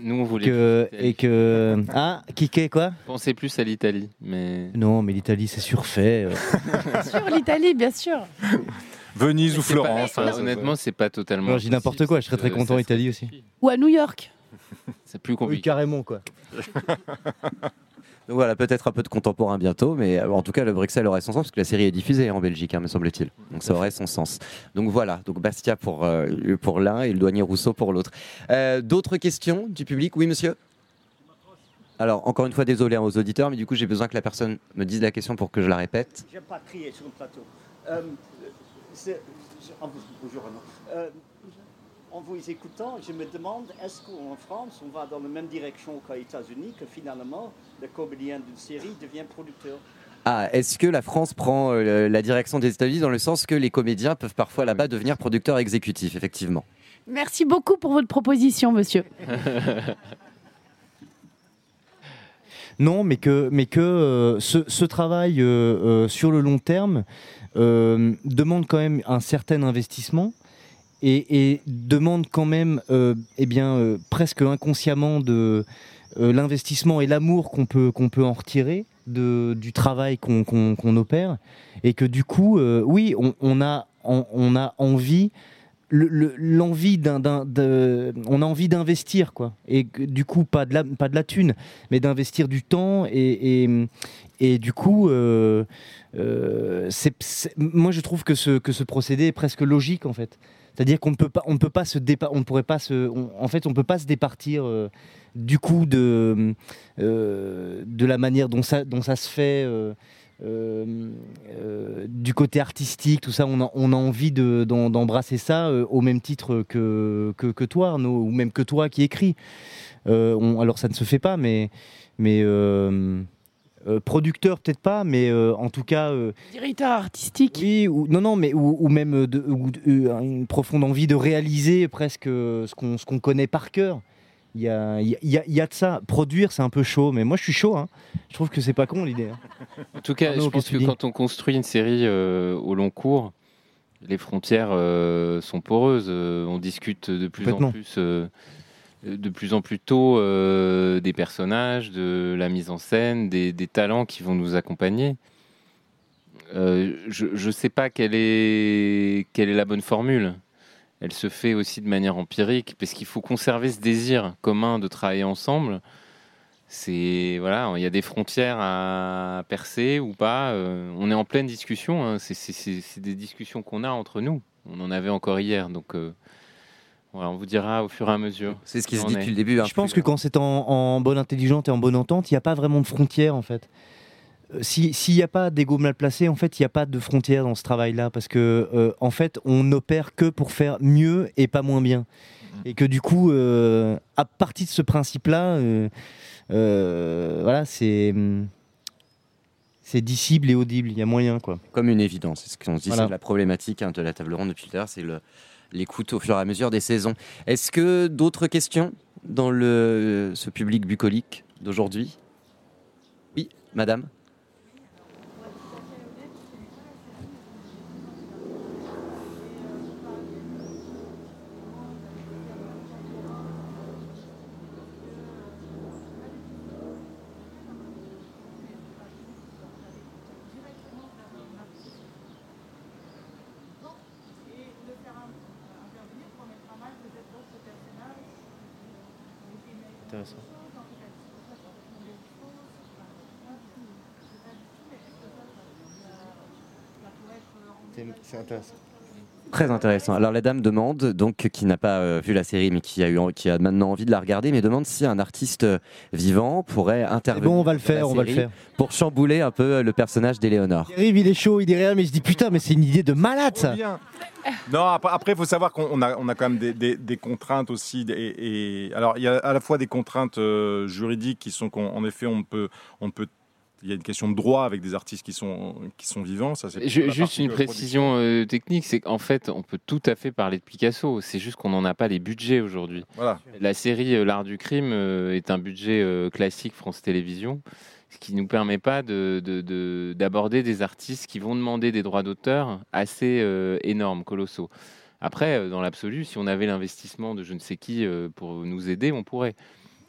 Nous, on voulait que, et que ah Kike quoi? Penser plus à l'Italie, mais Non, mais l'Italie c'est surfait. euh. Bien sûr, l'Italie, bien sûr. Venise ou pas- Florence. enfin, hein, honnêtement, c'est pas totalement. Dis n'importe quoi, je serais très content ça Italie aussi. Ou à New York. C'est plus Oui, compliqué. carrément quoi. Donc voilà, peut-être un peu de contemporain bientôt, mais euh, en tout cas, le Bruxelles aurait son sens parce que la série est diffusée en Belgique, hein, me semble-t-il. Donc ça aurait son sens. Donc voilà, donc Bastia pour, euh, pour l'un et le douanier Rousseau pour l'autre. Euh, D'autres questions du public? Oui, monsieur? Alors, encore une fois, désolé hein, aux auditeurs, mais du coup, j'ai besoin que la personne me dise la question pour que je la répète. J'aime pas crier sur le plateau. Euh, en vous- bonjour. Euh, en vous écoutant, je me demande est-ce qu'en France, on va dans la même direction qu'aux États-Unis, que finalement, le comédien d'une série devient producteur? Ah, est-ce que la France prend euh, la direction des États-Unis dans le sens que les comédiens peuvent parfois là-bas devenir producteurs exécutifs, effectivement? Merci beaucoup pour votre proposition, monsieur. Non, mais que, mais que euh, ce, ce travail euh, euh, sur le long terme euh, demande quand même un certain investissement et, demande quand même, euh, eh bien, euh, presque inconsciemment de l'investissement et l'amour qu'on peut, peut en retirer de, du travail qu'on opère. Et que du coup, oui, on, a, on a envie le- le- l'envie d'un, de- on a envie d'investir quoi. Et du coup pas de la pas de la thune mais d'investir du temps et, et, et du coup euh, euh, c'est, c'est- moi je trouve que ce que ce procédé est presque logique en fait. C'est-à-dire qu'on ne peut pas on peut pas se dépa- on pourrait pas se on- en fait on peut pas se départir euh, du coup de euh, de la manière dont ça dont ça se fait euh, du côté artistique, tout ça, on a, on a envie de- d'embrasser ça euh, au même titre que, que, que toi, Arnaud, ou même que toi qui écris. Euh, on- alors ça ne se fait pas, mais, mais euh, euh, producteur peut-être pas, mais euh, en tout cas, euh, Directeur artistique. oui, ou, non, non, mais ou, ou même de, ou euh, une profonde envie de réaliser presque euh, ce qu'on ce qu'on connaît par cœur. Il y a, y, a, il y a de ça. Produire, c'est un peu chaud, mais moi je suis chaud. hein. Je trouve que c'est pas con l'idée. hein. En tout cas, Arnaud, je pense que quand on construit une série euh, au long cours, les frontières euh, sont poreuses. Euh, on discute de plus en plus, euh, de plus en plus tôt des personnages, de la mise en scène, des, des talents qui vont nous accompagner. Je ne sais pas quelle est, quelle est la bonne formule. Elle se fait aussi de manière empirique, parce qu'il faut conserver ce désir commun de travailler ensemble. C'est voilà, il y a des frontières à percer ou pas. euh, on est en pleine discussion. hein, c'est- c'est c'est- c'est des discussions qu'on a entre nous. On en avait encore hier, donc euh, voilà, on vous dira au fur et à mesure. C'est ce qui se dit est- depuis le début. hein, Je pense que quand c'est en, en bonne intelligente et en bonne entente, il n'y a pas vraiment de frontières en fait. Euh, si- S'il n'y a pas d'ego mal placé, en fait, il n'y a pas de frontières dans ce travail-là, parce que euh, en fait, on n'opère que pour faire mieux et pas moins bien, et que du coup, euh, à partir de ce principe-là, euh, euh, voilà, c'est c'est dissible et audible. Il y a moyen, quoi. comme une évidence. C'est ce qu'on se dit, Voilà. c'est la problématique hein, de la table ronde depuis tout à l'heure, c'est le- l'écoute au fur et à mesure des saisons. Est-ce que d'autres questions dans le, ce public bucolique d'aujourd'hui? Oui, madame? Intéressant. Très intéressant. Alors la dame demande, donc qui n'a pas euh, vu la série mais qui a, eu, qui a maintenant envie de la regarder, mais demande si un artiste euh, vivant pourrait intervenir. bon, on va le faire, on va le faire. Pour chambouler un peu euh, le personnage d'Éléonore. Il arrive, il est chaud, il dit rien, mais je dis putain, mais c'est une idée de malade ça. Non, après, il faut savoir qu'on on a, on a quand même des, des- des contraintes aussi. Et, et- alors, il y a à la fois des contraintes euh, juridiques qui sont qu'en effet, on peut, on peut. Il y a une question de droit avec des artistes qui sont, qui sont vivants. Ça, Je- juste une précision euh, technique, c'est qu'en fait, on peut tout à fait parler de Picasso. C'est juste qu'on n'en a pas les budgets aujourd'hui. Voilà. La série euh, L'Art du crime euh, est un budget classique France Télévisions, ce qui nous permet pas de- de- de- d'aborder des artistes qui vont demander des droits d'auteur assez énormes, colossaux. Après, dans l'absolu, si on avait l'investissement de je ne sais qui pour nous aider, on pourrait.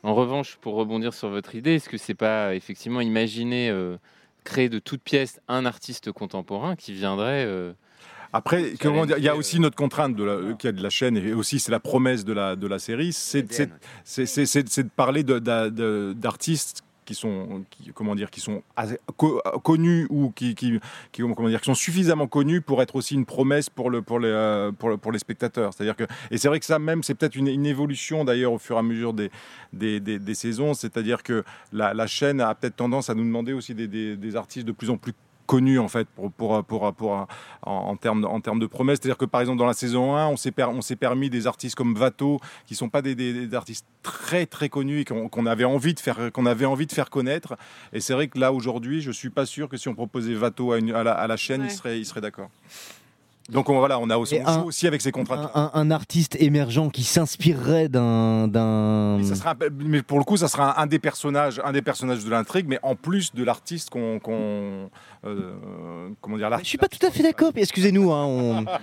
En revanche, pour rebondir sur votre idée, est-ce que c'est pas effectivement imaginer euh, créer de toutes pièces un artiste contemporain qui viendrait euh, Après, comment dire, il y a aussi notre contrainte de la, qu'il y a de la chaîne et aussi c'est la promesse de la, de la série, c'est de parler d'artistes qui sont qui, comment dire qui sont connus ou qui, qui, comment dire qui sont suffisamment connus pour être aussi une promesse pour le pour les euh, pour, le- pour les spectateurs. C'est-à-dire que et c'est vrai que ça même c'est peut-être une, évolution d'ailleurs au fur et à mesure des des, des- saisons. C'est-à-dire que la, la chaîne a peut-être tendance à nous demander aussi des- des artistes de plus en plus connus en fait pour pour pour, pour, en, en termes en termes de promesses. C'est-à-dire que par exemple dans la saison 1 on s'est per- on s'est permis des artistes comme Vato qui sont pas des, des- des artistes très très connus et qu'on qu'on avait envie de faire qu'on avait envie de faire connaître. Et c'est vrai que là aujourd'hui je suis pas sûr que si on proposait Vato à, une- à la, à la chaîne Ouais. il serait il serait d'accord donc on, voilà on a aussi, Et on un- joue aussi avec ces contraintes Un, un- un artiste émergent qui s'inspirerait d'un. mais pour le coup, ça sera un, un des personnages, un des personnages de l'intrigue, mais en plus de l'artiste qu'on, euh, comment dire, Je l'artiste. suis pas tout à fait d'accord, excusez-nous. Hein, on...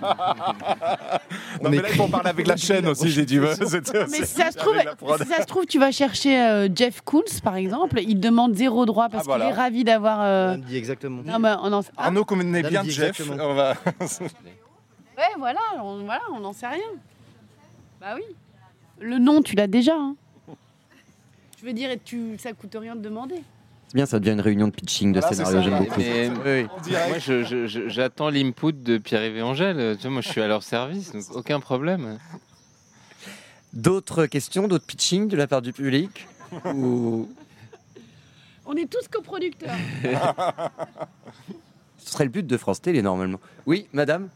Non, on mais là, il faut parler avec la chaîne aussi, si tu veux. C'est- Mais si ça, se trouve, si ça se trouve, tu vas chercher euh, Jeff Koons, par exemple. Il demande zéro droit parce Ah, voilà. qu'il est ravi d'avoir. euh, On dit exactement. Non, mais on en... ah, Arnaud connaît bien dit Jeff. Va... ouais, voilà, on voilà, on n'en sait rien. Bah oui. Le nom, tu l'as déjà. hein. Je veux dire, et tu, ça coûte rien de demander. C'est bien, ça devient une réunion de pitching de Voilà, c'est scénario, ça, j'aime là. beaucoup. Mais- Oui. En direct. Moi, je- je- je- j'attends l'input de Pierre-Yves Angèle. Tu vois, moi, je suis à leur service, donc aucun problème. D'autres questions, d'autres pitching de la part du public Ou On est tous coproducteurs. ce serait le but de France Télé normalement Oui, madame?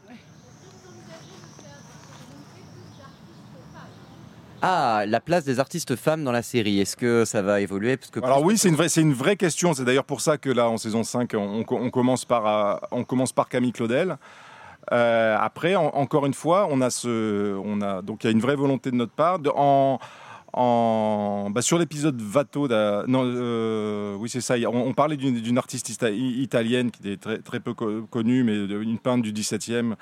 Ah, la place des artistes femmes dans la série, est-ce que ça va évoluer? Parce que Alors oui, c'est une vraie, c'est une vraie question. C'est d'ailleurs pour ça que là, en saison 5, on, commence par, euh, on commence par Camille Claudel. Euh, après, en- encore une fois, on a ce, on a donc il y a une vraie volonté de notre part de, en en, bah, sur l'épisode Vato, d'a- non, euh, oui c'est ça. On, on parlait d'une d'une artiste italienne qui était très, très peu co- connue, mais une peintre du 17e,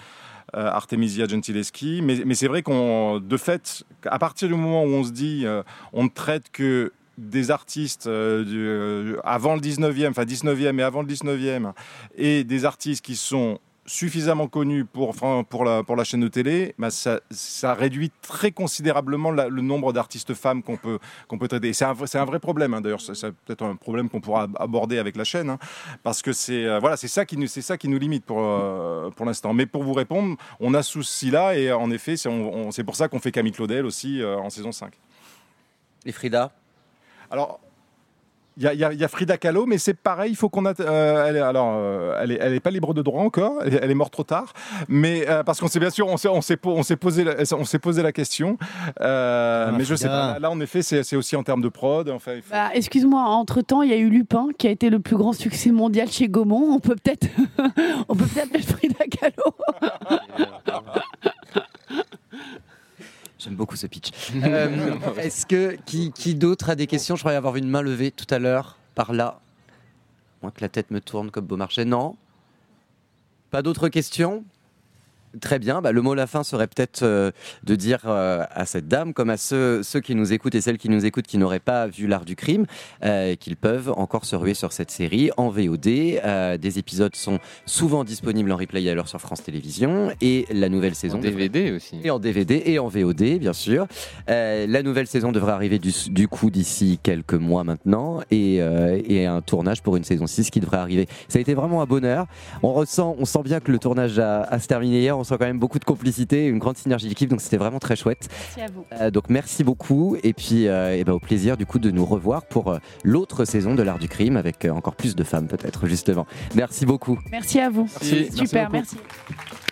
euh, Artemisia Gentileschi. Mais, c'est vrai qu'on, de fait, à partir du moment où on se dit, euh, on ne traite que des artistes euh, avant le 19e, enfin 19e et avant le 19e, et des artistes qui sont suffisamment connus pour, pour, la, pour la chaîne de télé, bah, ça, ça réduit très considérablement la- le nombre d'artistes femmes qu'on peut, qu'on peut traiter. Et C'est un, un vrai problème, hein, d'ailleurs, c'est peut-être un problème qu'on pourra ab- aborder avec la chaîne, hein, parce que c'est euh, voilà, c'est ça, qui nous- ça qui nous limite pour, euh, pour l'instant. Mais pour vous répondre, on a ce souci-là, et en effet, c'est pour ça qu'on fait Camille Claudel aussi euh, en saison 5. les Frida? Alors, il y, a- y y Frida Kahlo, mais c'est pareil, il faut qu'on euh, elle est, alors, euh, elle est, elle est pas libre de droit encore, elle est, elle est morte trop tard, mais euh, parce qu'on s'est bien sûr, on s'est, on s'est, po- on s'est posé, la, on s'est posé la question, euh, Ah, mais je sais pas. Là, en effet, c'est, c'est aussi en termes de prod. Enfin, il faut- Bah, excuse-moi, entre-temps, il y a eu Lupin qui a été le plus grand succès mondial chez Gaumont. On peut peut-être on peut peut-être mettre Frida Kahlo. J'aime beaucoup ce pitch. Euh, Est-ce que qui, qui d'autre a des questions? Je croyais avoir vu une main levée tout à l'heure, par là. Moins que la tête me tourne comme Beaumarchais. Non Pas d'autres questions? Très bien. Bah, le mot à la fin serait peut-être euh, de dire euh, à cette dame, comme à ceux, ceux qui nous écoutent et celles qui nous écoutent qui n'auraient pas vu l'art du crime, euh, qu'ils peuvent encore se ruer sur cette série en VOD. Euh, des épisodes sont souvent disponibles en replay à l'heure sur France Télévisions et la nouvelle saison. En DVD aussi. Et en DVD et en VOD, bien sûr. La nouvelle saison devrait arriver du, du coup d'ici quelques mois maintenant et, et un tournage pour une saison 6 qui devrait arriver. Ça a été vraiment un bonheur. On ressent, on sent bien que le tournage a, a se terminé hier. On sent quand même beaucoup de complicité, une grande synergie d'équipe, donc c'était vraiment très chouette. Merci à vous. Euh, donc merci beaucoup et puis euh, et ben, au plaisir du coup de nous revoir pour euh, l'autre saison de l'art du crime avec euh, encore plus de femmes peut-être justement. Merci beaucoup. Merci à vous. Merci. Super, Merci merci.